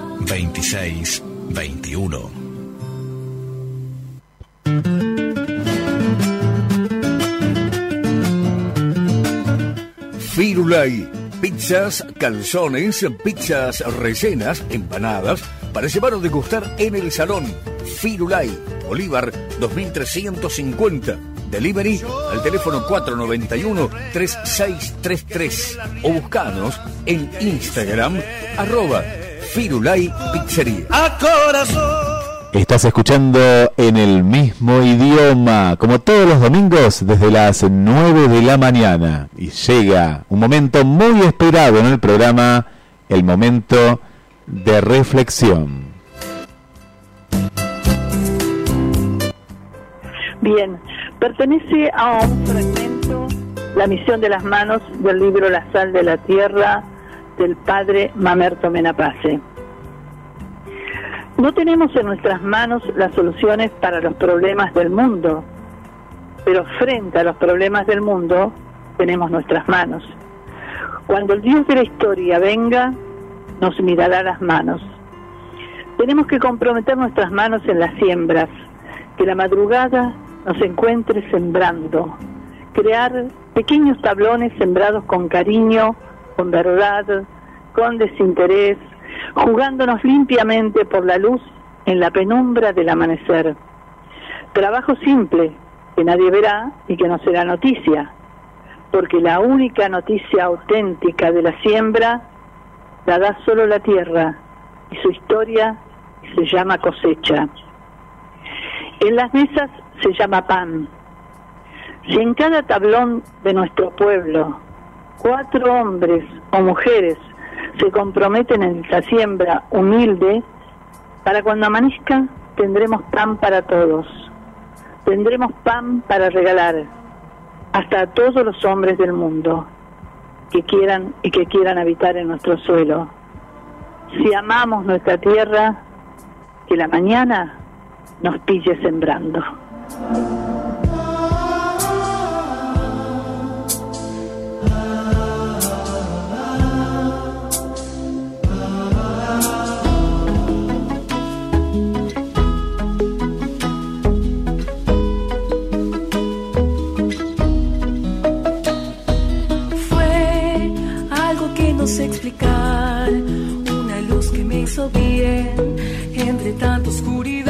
26 21. Firulai. Pizzas, calzones, pizzas rellenas, empanadas, para llevar o degustar en el salón. Firulai, Bolívar 2350. Delivery al teléfono 491-3633 o buscanos en Instagram arroba Firulai Pizzería. A corazón. Estás escuchando en el mismo idioma, como todos los domingos desde las 9 de la mañana. Y llega un momento muy esperado en el programa, el momento de reflexión. Bien, pertenece a un fragmento, La misión de las manos del libro La sal de la tierra del padre Mamerto Menapace. No tenemos en nuestras manos las soluciones para los problemas del mundo, pero frente a los problemas del mundo tenemos nuestras manos. Cuando el Dios de la historia venga, nos mirará las manos. Tenemos que comprometer nuestras manos en las siembras, que la madrugada nos encuentre sembrando, crear pequeños tablones sembrados con cariño, con verdad, con desinterés, jugándonos limpiamente por la luz en la penumbra del amanecer. Trabajo simple, que nadie verá y que no será noticia, porque la única noticia auténtica de la siembra la da solo la tierra y su historia se llama cosecha. En las mesas se llama pan. Si en cada tablón de nuestro pueblo cuatro hombres o mujeres se comprometen en la siembra humilde, para cuando amanezca tendremos pan para todos, tendremos pan para regalar, hasta a todos los hombres del mundo que quieran y que quieran habitar en nuestro suelo. Si amamos nuestra tierra, que la mañana nos pille sembrando. Explicar, una luz que me hizo bien entre tanta oscuridad.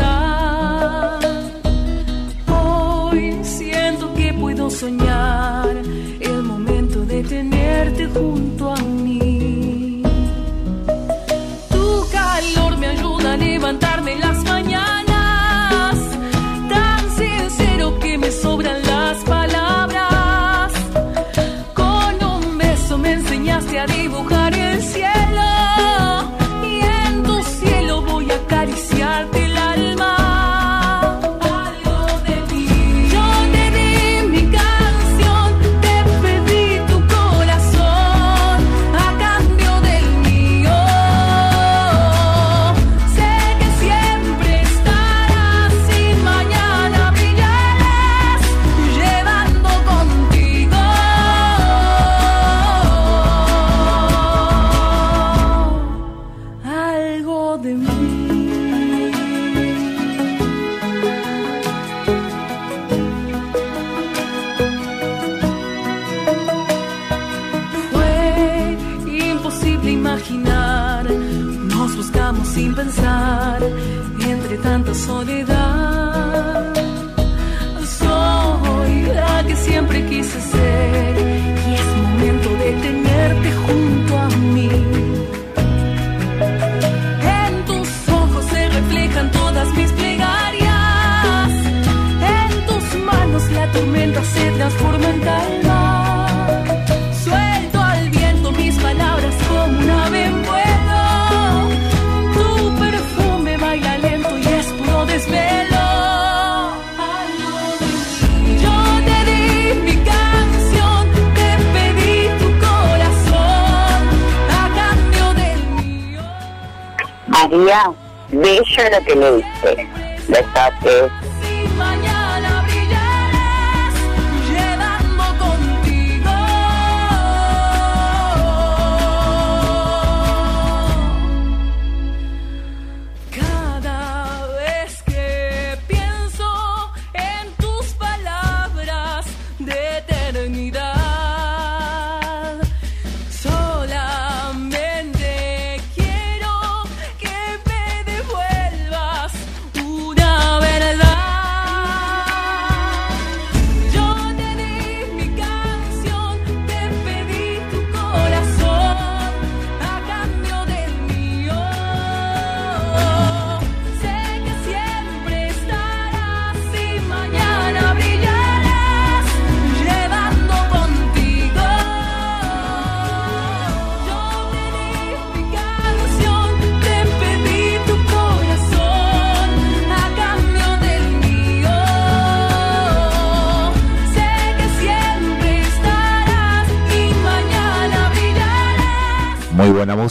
afternoon.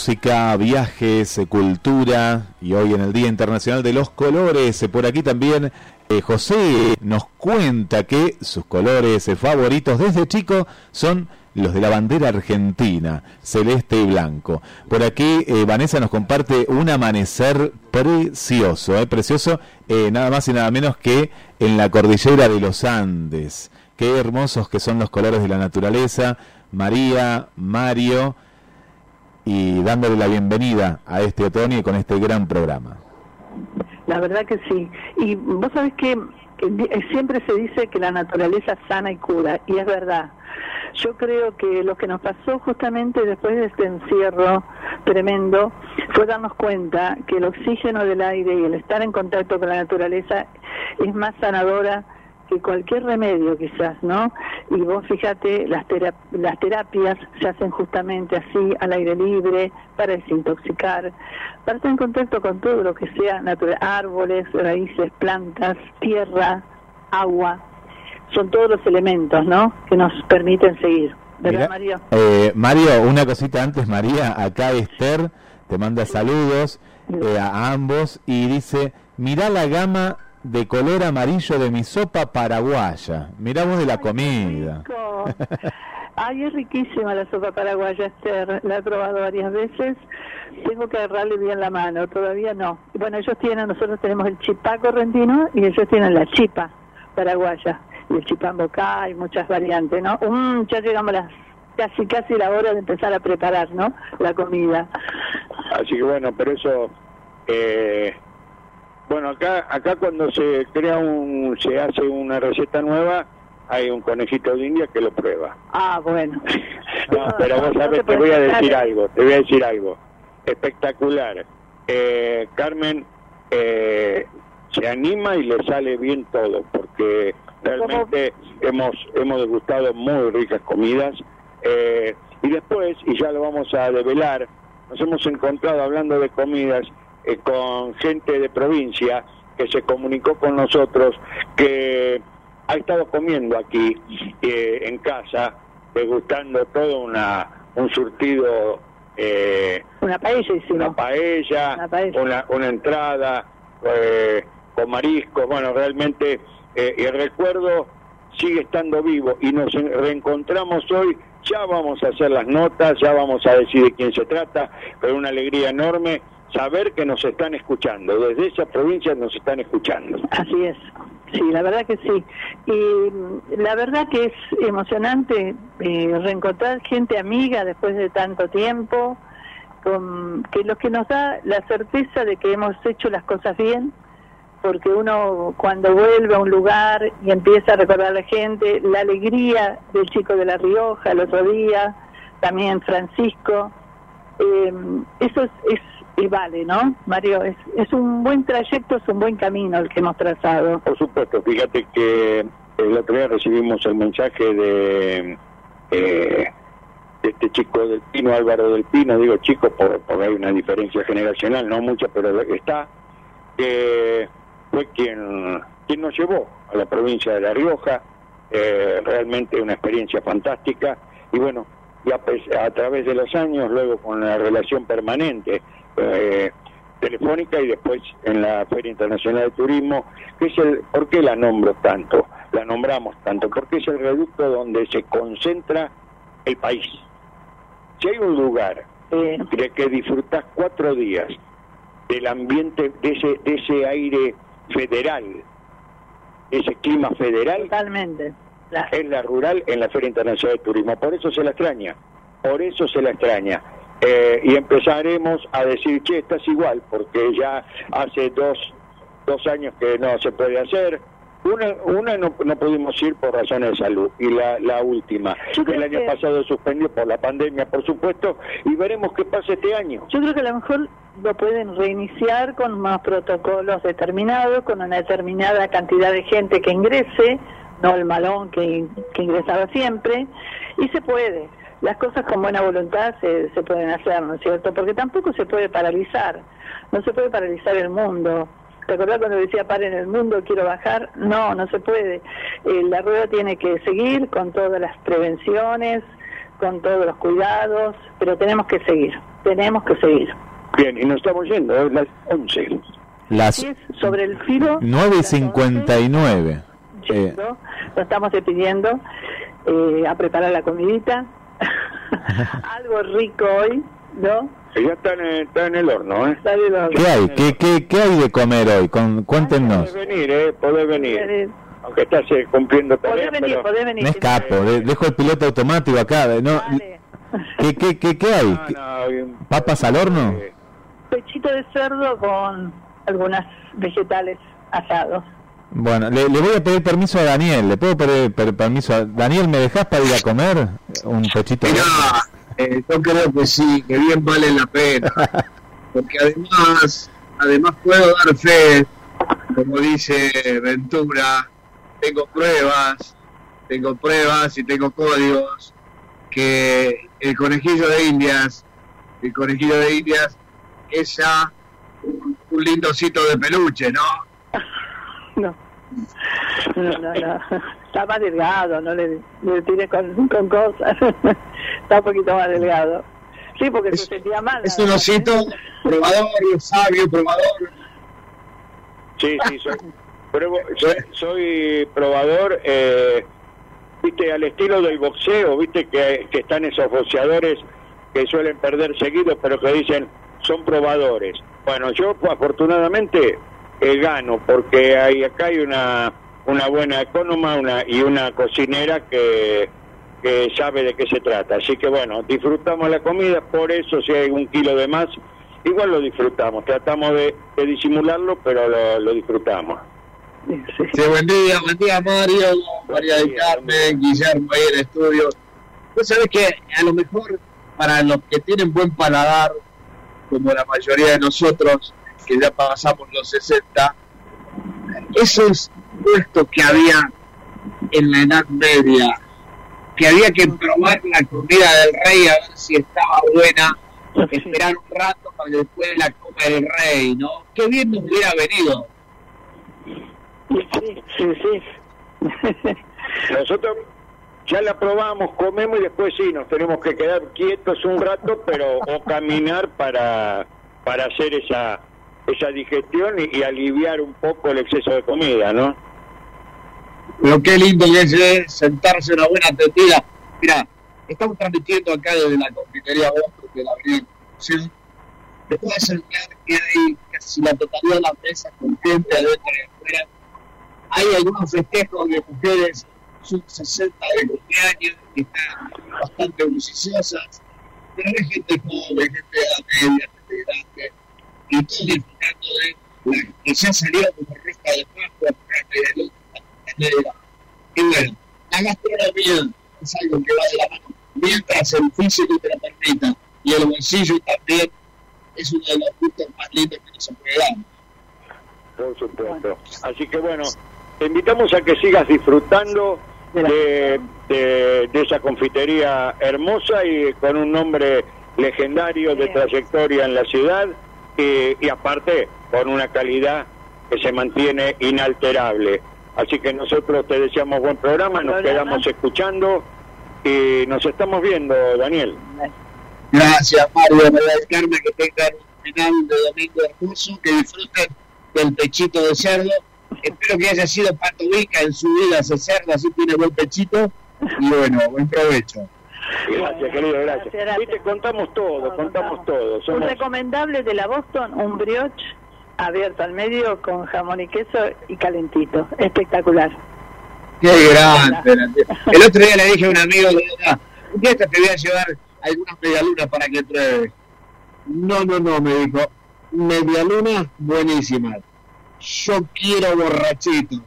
Música, viajes, eh, cultura y hoy en el Día Internacional de los Colores, eh, por aquí también eh, José nos cuenta que sus colores favoritos desde chico son los de la bandera argentina, celeste y blanco. Por aquí Vanessa nos comparte un amanecer precioso, precioso, nada más y nada menos que en la cordillera de los Andes. Qué hermosos que son los colores de la naturaleza. María, Mario, y dándole la bienvenida a este otoño con este gran programa. La verdad que sí. Y vos sabés que eh, siempre se dice que la naturaleza sana y cura, y es verdad. Yo creo que lo que nos pasó justamente después de este encierro tremendo fue darnos cuenta que el oxígeno del aire y el estar en contacto con la naturaleza es más sanadora que cualquier remedio quizás, ¿no? Y vos fíjate, las, tera- las terapias se hacen justamente así, al aire libre, para desintoxicar, para estar en contacto con todo lo que sea natural, árboles, raíces, plantas, tierra, agua. son todos los elementos, ¿no? Que nos permiten seguir. ¿Verdad, Mirá, Mario? eh, Mario, una cosita antes, María, acá Esther te manda saludos eh, a ambos y dice, mirá la gama de color amarillo de mi sopa paraguaya, mirá vos de la comida. Ay, es riquísima la sopa paraguaya, Esther. La he probado varias veces. Tengo que agarrarle bien la mano, todavía no. Bueno, ellos tienen, nosotros tenemos el chipá correntino y ellos tienen la chipa paraguaya. Y el boca, hay muchas variantes, ¿no? Mm, ya llegamos a las, casi, casi la hora de empezar a preparar, ¿no? La comida. Así que bueno, pero eso, eh, bueno, acá, acá cuando se crea un, se hace una receta nueva, hay un conejito de India que lo prueba. Ah, bueno. No, pero vos sabés, te voy a decir algo, te voy a decir algo. Espectacular. Eh, Carmen eh, se anima y le sale bien todo, porque realmente hemos, hemos degustado muy ricas comidas. Eh, y después, y ya lo vamos a develar, nos hemos encontrado hablando de comidas eh, con gente de provincia que se comunicó con nosotros que ha estado comiendo aquí eh, en casa, degustando todo una, un surtido, eh, Una paella hicimos. una paella, Una paella. una, una entrada eh, con mariscos, bueno, realmente el recuerdo sigue estando vivo y nos en- reencontramos hoy, ya vamos a hacer las notas, ya vamos a decir de quién se trata, pero una alegría enorme saber que nos están escuchando, desde esa provincia nos están escuchando. Así es. Sí, la verdad que sí. Y la verdad que es emocionante eh, reencontrar gente amiga después de tanto tiempo, con, que lo que nos da la certeza de que hemos hecho las cosas bien, porque uno cuando vuelve a un lugar y empieza a recordar a la gente, la alegría del chico de La Rioja el otro día, también Francisco, eh, eso es, es y vale, ¿no? Mario, es, es un buen trayecto, es un buen camino el que hemos trazado. Por supuesto, fíjate que el otro día recibimos el mensaje de, eh, de este chico del Pino, Álvaro del Pino, digo chico por- porque hay una diferencia generacional, no mucha, pero está, que fue quien, quien nos llevó a la provincia de La Rioja, eh, realmente una experiencia fantástica, y bueno, y a, a través de los años, luego con la relación permanente, eh, telefónica y después en la Feria Internacional de Turismo, que es el, ¿por qué la nombro tanto? La nombramos tanto, porque es el reducto donde se concentra el país. Si hay un lugar de que disfrutás cuatro días del ambiente, de ese, de ese aire federal, ese clima federal, Totalmente. es la rural en la Feria Internacional de Turismo. Por eso se la extraña, por eso se la extraña. Eh, y empezaremos a decir, che, estás igual, porque ya hace dos, dos años que no se puede hacer. Una, una no, no pudimos ir por razones de salud. Y la, la última, el año que- pasado suspendió por la pandemia, por supuesto, y veremos qué pasa este año. Yo creo que a lo mejor lo pueden reiniciar con más protocolos determinados, con una determinada cantidad de gente que ingrese, no el malón que, que ingresaba siempre, y se puede. Las cosas con buena voluntad se, se pueden hacer, ¿no es cierto? Porque tampoco se puede paralizar, no se puede paralizar el mundo. ¿Te acordás cuando decía paren el mundo, quiero bajar? No, no se puede. Eh, la rueda tiene que seguir con todas las prevenciones, con todos los cuidados, pero tenemos que seguir, tenemos que seguir. Bien, y nos estamos yendo, es las 11. Las es, sobre el filo 9 y 59. Eh, ¿no? nos estamos despidiendo eh, a preparar la comidita, algo rico hoy, ¿no? Ya está en, el- está en el horno, ¿eh? Dale los- ¿Qué hay? ¿Qué, qué, qué hay de comer hoy? Con, cuéntenos. Podés venir, ¿eh? Podés venir. Aunque estás eh, cumpliendo tareas, venir, pero... podés venir. Me escapo, de- dejo el piloto automático acá. No, ¿qué, qué, qué, qué hay? ¿Qué- ¿Papas al horno? Pechito de cerdo con algunas vegetales asados. Bueno, le, le voy a pedir permiso a Daniel. ¿Le puedo pedir per- permiso a Daniel? ¿Me dejas para ir a comer un pechito? horno? Eh, yo creo que sí, que bien vale la pena. Porque además, además puedo dar fe, como dice Ventura, tengo pruebas, tengo pruebas y tengo códigos, que el conejillo de Indias, el conejillo de Indias es ya un, un lindo osito de peluche, ¿no? No. No, no, no. Está más delgado, no le, le tire con, con cosas. Está un poquito más delgado. Sí, porque se sentía mal. Es un osito probador, sabio, probador. Sí, sí, soy, pruebo- soy, soy probador, eh, viste, al estilo del boxeo, viste que, que están esos boxeadores que suelen perder seguido, pero que dicen son probadores. Bueno, yo afortunadamente eh, gano, porque hay acá hay una una buena ecónoma una, y una cocinera que, que sabe de qué se trata. Así que bueno, disfrutamos la comida, por eso si hay un kilo de más, igual lo disfrutamos. Tratamos de, de disimularlo, pero lo, disfrutamos. Sí, buen día, buen día Mario, María del Carmen, Guillermo ahí en el estudio. Vos sabés que a lo mejor para los que tienen buen paladar, como la mayoría de nosotros, que ya pasamos los 60, esos puestos que había en la Edad Media, que había que probar la comida del rey a ver si estaba buena, esperar un rato para después la coma el rey, ¿no? Qué bien nos hubiera venido. Sí, sí, sí. Nosotros ya la probamos, comemos y después sí, nos tenemos que quedar quietos un rato, pero o caminar para, para hacer esa esa digestión y, aliviar un poco el exceso de comida, ¿no? Pero qué lindo que es eh, sentarse en una buena tetilla. Mira, estamos transmitiendo acá desde la confitería de la Avenida Constitución. Te puedes acercar que hay casi la totalidad de las mesas con gente adentro y afuera. Hay algunos festejos de mujeres sub 60 de cumpleaños que están bastante bulliciosas. Pero hay gente joven, gente de la media, gente grande. Y todos disfrutando de la que ya salió como rosca de Pascua, carne de luz, negra. Y bueno, la gastronomía es algo que va de la mano. Mientras el físico te lo permita y el bolsillo también es uno de los gustos más lindos que nos puede dar. Por supuesto. Así que bueno, te invitamos a que sigas disfrutando de, de, de esa confitería hermosa y con un nombre legendario de trayectoria en la ciudad y, y aparte con una calidad que se mantiene inalterable. Así que nosotros te deseamos buen programa, nos quedamos escuchando y nos estamos viendo, Daniel. Gracias, Mario, del Carmen, que tengan un final de domingo hermoso, que disfruten del pechito de cerdo. Espero que haya sido patovica en su vida ese cerdo, así tiene buen pechito. Y bueno, buen provecho. Gracias, querido, gracias. Gracias, gracias. Viste, contamos todo, contamos todo. Un recomendable de la Boston, un brioche abierto al medio con jamón y queso y calentito. Espectacular. Qué grande. El otro día le dije a un amigo, de verdad, un día te voy a llevar algunas medialunas para que pruebes. No, no, no, me dijo. Medialunas buenísimas. Yo quiero borrachitos.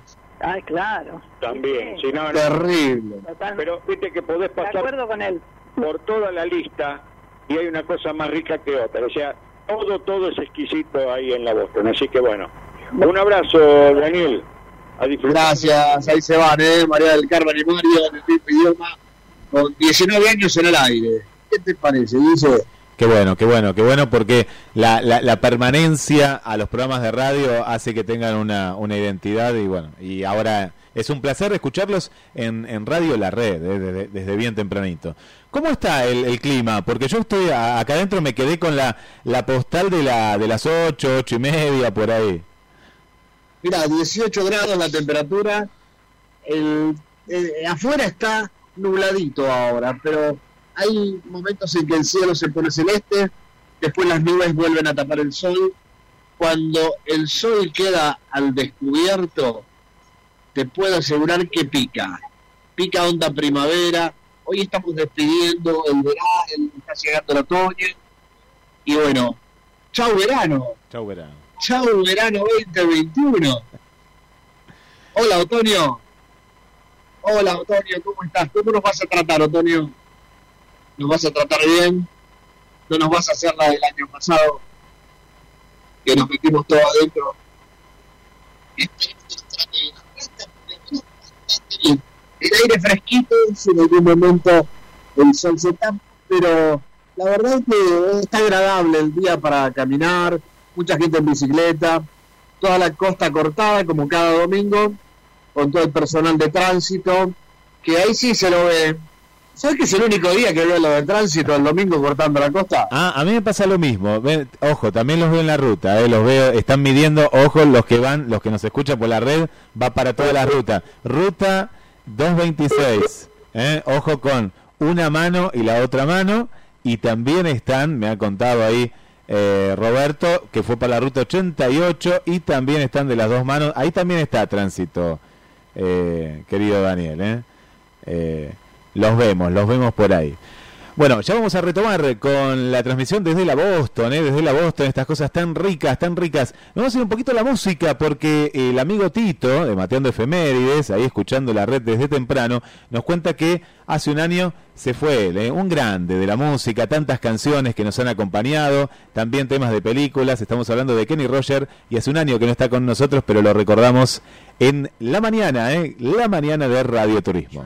Ay, claro. también, si no, no. Terrible. Pero viste que podés De pasar acuerdo con él. por toda la lista y hay una cosa más rica que otra. O sea, todo, todo es exquisito ahí en la Boston. Así que bueno, un abrazo, Daniel. A disfrutar. Gracias, ahí se van, ¿eh? María del Carmen y Mario, en el mismo idioma, con 19 años en el aire. ¿Qué te parece? Dice, Qué bueno, qué bueno, qué bueno, porque la, la, la permanencia a los programas de radio hace que tengan una, identidad y bueno, y ahora es un placer escucharlos en, en Radio La Red, eh, desde, desde bien tempranito. ¿Cómo está el, clima? Porque yo estoy acá adentro, me quedé con la, la postal de, la, de las 8, 8 y media, por ahí. mira, 18 grados la temperatura. El, eh, afuera está nubladito ahora, pero hay momentos en que el cielo se pone celeste, después las nubes vuelven a tapar el sol. Cuando el sol queda al descubierto, te puedo asegurar que pica. Pica onda primavera. Hoy estamos despidiendo el verano, está llegando el otoño. Y bueno, chau verano. Chau, verano. Chau verano 2021. Hola Otoño. Hola Otoño, ¿cómo estás? ¿Cómo nos vas a tratar, Otoño? ¿Nos vas a tratar bien? ¿No nos vas a hacer la del año pasado? Que nos metimos todos adentro. El aire fresquito, en algún momento el sol se tapa, pero la verdad es que está agradable el día para caminar, mucha gente en bicicleta, toda la costa cortada como cada domingo con todo el personal de tránsito, que ahí sí se lo ve. ¿Sabes que es el único día que veo lo de tránsito el domingo cortando la costa? Ah, a mí me pasa lo mismo. Ojo, también los veo en la ruta, eh, los veo, están midiendo, ojo, los que van, los que nos escuchan por la red, va para toda la ruta. Ruta 226, eh, ojo con una mano y la otra mano, y también están, me ha contado ahí eh, Roberto, que fue para la ruta 88, y también están de las dos manos, ahí también está tránsito, eh, querido Daniel, eh. Eh, los vemos, los vemos por ahí. Bueno, ya vamos a retomar con la transmisión desde la Boston, ¿eh? desde la Boston, estas cosas tan ricas, tan ricas. Vamos a ir un poquito a la música porque el amigo Tito, de Mateando Efemérides, ahí escuchando la red desde temprano, nos cuenta que hace un año se fue ¿eh? un grande de la música, tantas canciones que nos han acompañado, también temas de películas, estamos hablando de Kenny Roger y hace un año que no está con nosotros, pero lo recordamos en la mañana, ¿eh? la mañana de Radio Turismo.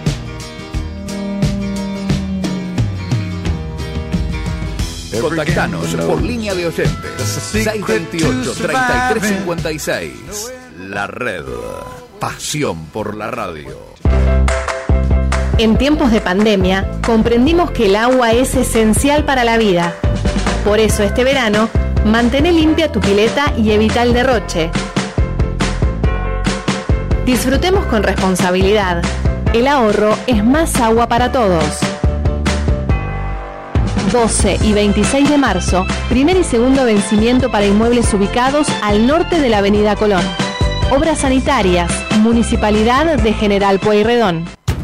Contactanos por línea de oyentes 628-3356. La red. Pasión por la radio. En tiempos de pandemia, comprendimos que el agua es esencial para la vida. Por eso este verano, mantén limpia tu pileta y evita el derroche. Disfrutemos con responsabilidad. El ahorro es más agua para todos. 12 y 26 de marzo, primer y segundo vencimiento para inmuebles ubicados al norte de la Avenida Colón. Obras sanitarias, Municipalidad de General Pueyrredón.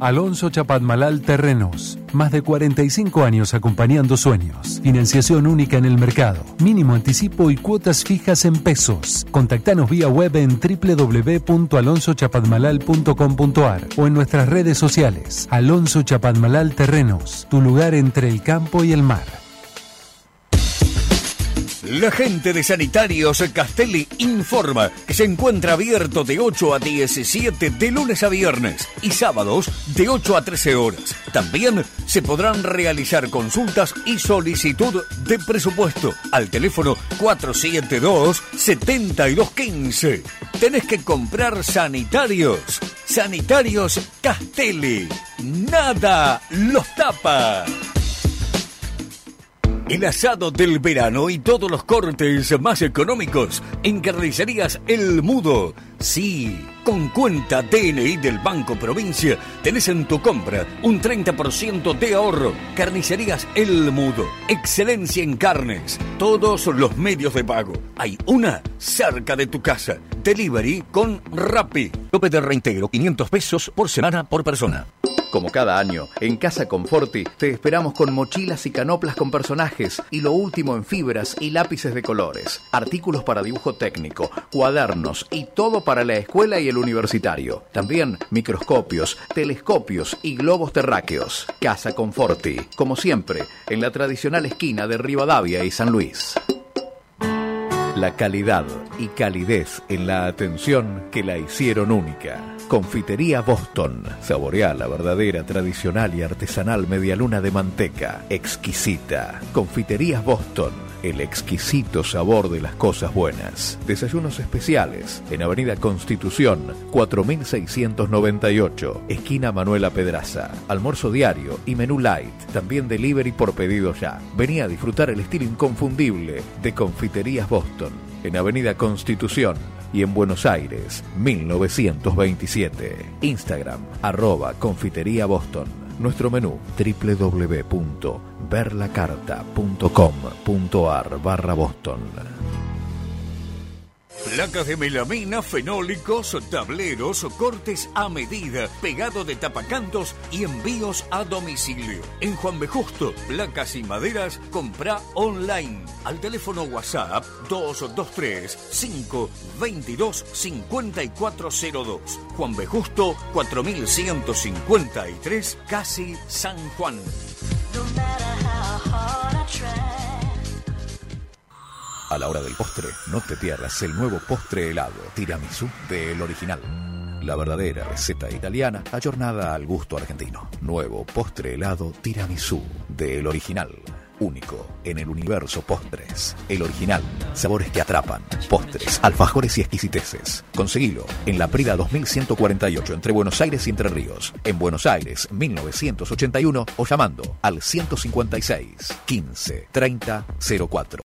Alonso Chapadmalal Terrenos. Más de 45 años acompañando sueños. Financiación única en el mercado. Mínimo anticipo y cuotas fijas en pesos. Contactanos vía web en www.alonsochapadmalal.com.ar o en nuestras redes sociales. Alonso Chapadmalal Terrenos. Tu lugar entre el campo y el mar. La gente de Sanitarios Castelli informa que se encuentra abierto de 8 a 17 de lunes a viernes y sábados de 8 a 13 horas. También se podrán realizar consultas y solicitud de presupuesto al teléfono 472-7215. Tenés que comprar sanitarios. Sanitarios Castelli. Nada los tapa. El asado del verano y todos los cortes más económicos en Carnicerías El Mudo. Sí, con cuenta DNI del Banco Provincia tenés en tu compra un 30% de ahorro. Carnicerías El Mudo. Excelencia en carnes. Todos los medios de pago. Hay una cerca de tu casa. Delivery con Rappi. Tope de reintegro 500 pesos por semana por persona. Como cada año, en Casa Conforti te esperamos con mochilas y canoplas con personajes y lo último en fibras y lápices de colores, artículos para dibujo técnico, cuadernos y todo para la escuela y el universitario. También microscopios, telescopios y globos terráqueos. Casa Conforti, como siempre, en la tradicional esquina de Rivadavia y San Luis. La calidad y calidez en la atención que la hicieron única. Confitería Boston. Saborea la verdadera, tradicional y artesanal medialuna de manteca. Exquisita. Confiterías Boston. El exquisito sabor de las cosas buenas. Desayunos especiales en Avenida Constitución 4698, esquina Manuela Pedraza. Almuerzo diario y menú light. También delivery por pedido ya. Vení a disfrutar el estilo inconfundible de Confiterías Boston en Avenida Constitución y en Buenos Aires 1927. Instagram arroba Confitería Boston. Nuestro menú www.verlacarta.com.ar barra Boston. Placas de melamina, fenólicos, tableros, cortes a medida, pegado de tapacantos y envíos a domicilio. En Juan B. Justo, placas y maderas, compra online. Al teléfono WhatsApp 223 522 5402. Juan B. Justo 4153, casi San Juan. A la hora del postre, no te pierdas el nuevo postre helado tiramisú de El Original. La verdadera receta italiana ayornada al gusto argentino. Nuevo postre helado tiramisú de El Original. Único en el universo postres. El original. Sabores que atrapan. Postres, alfajores y exquisiteces. Conseguilo en la Prida 2148 entre Buenos Aires y Entre Ríos. En Buenos Aires 1981 o llamando al 156 15 30 04.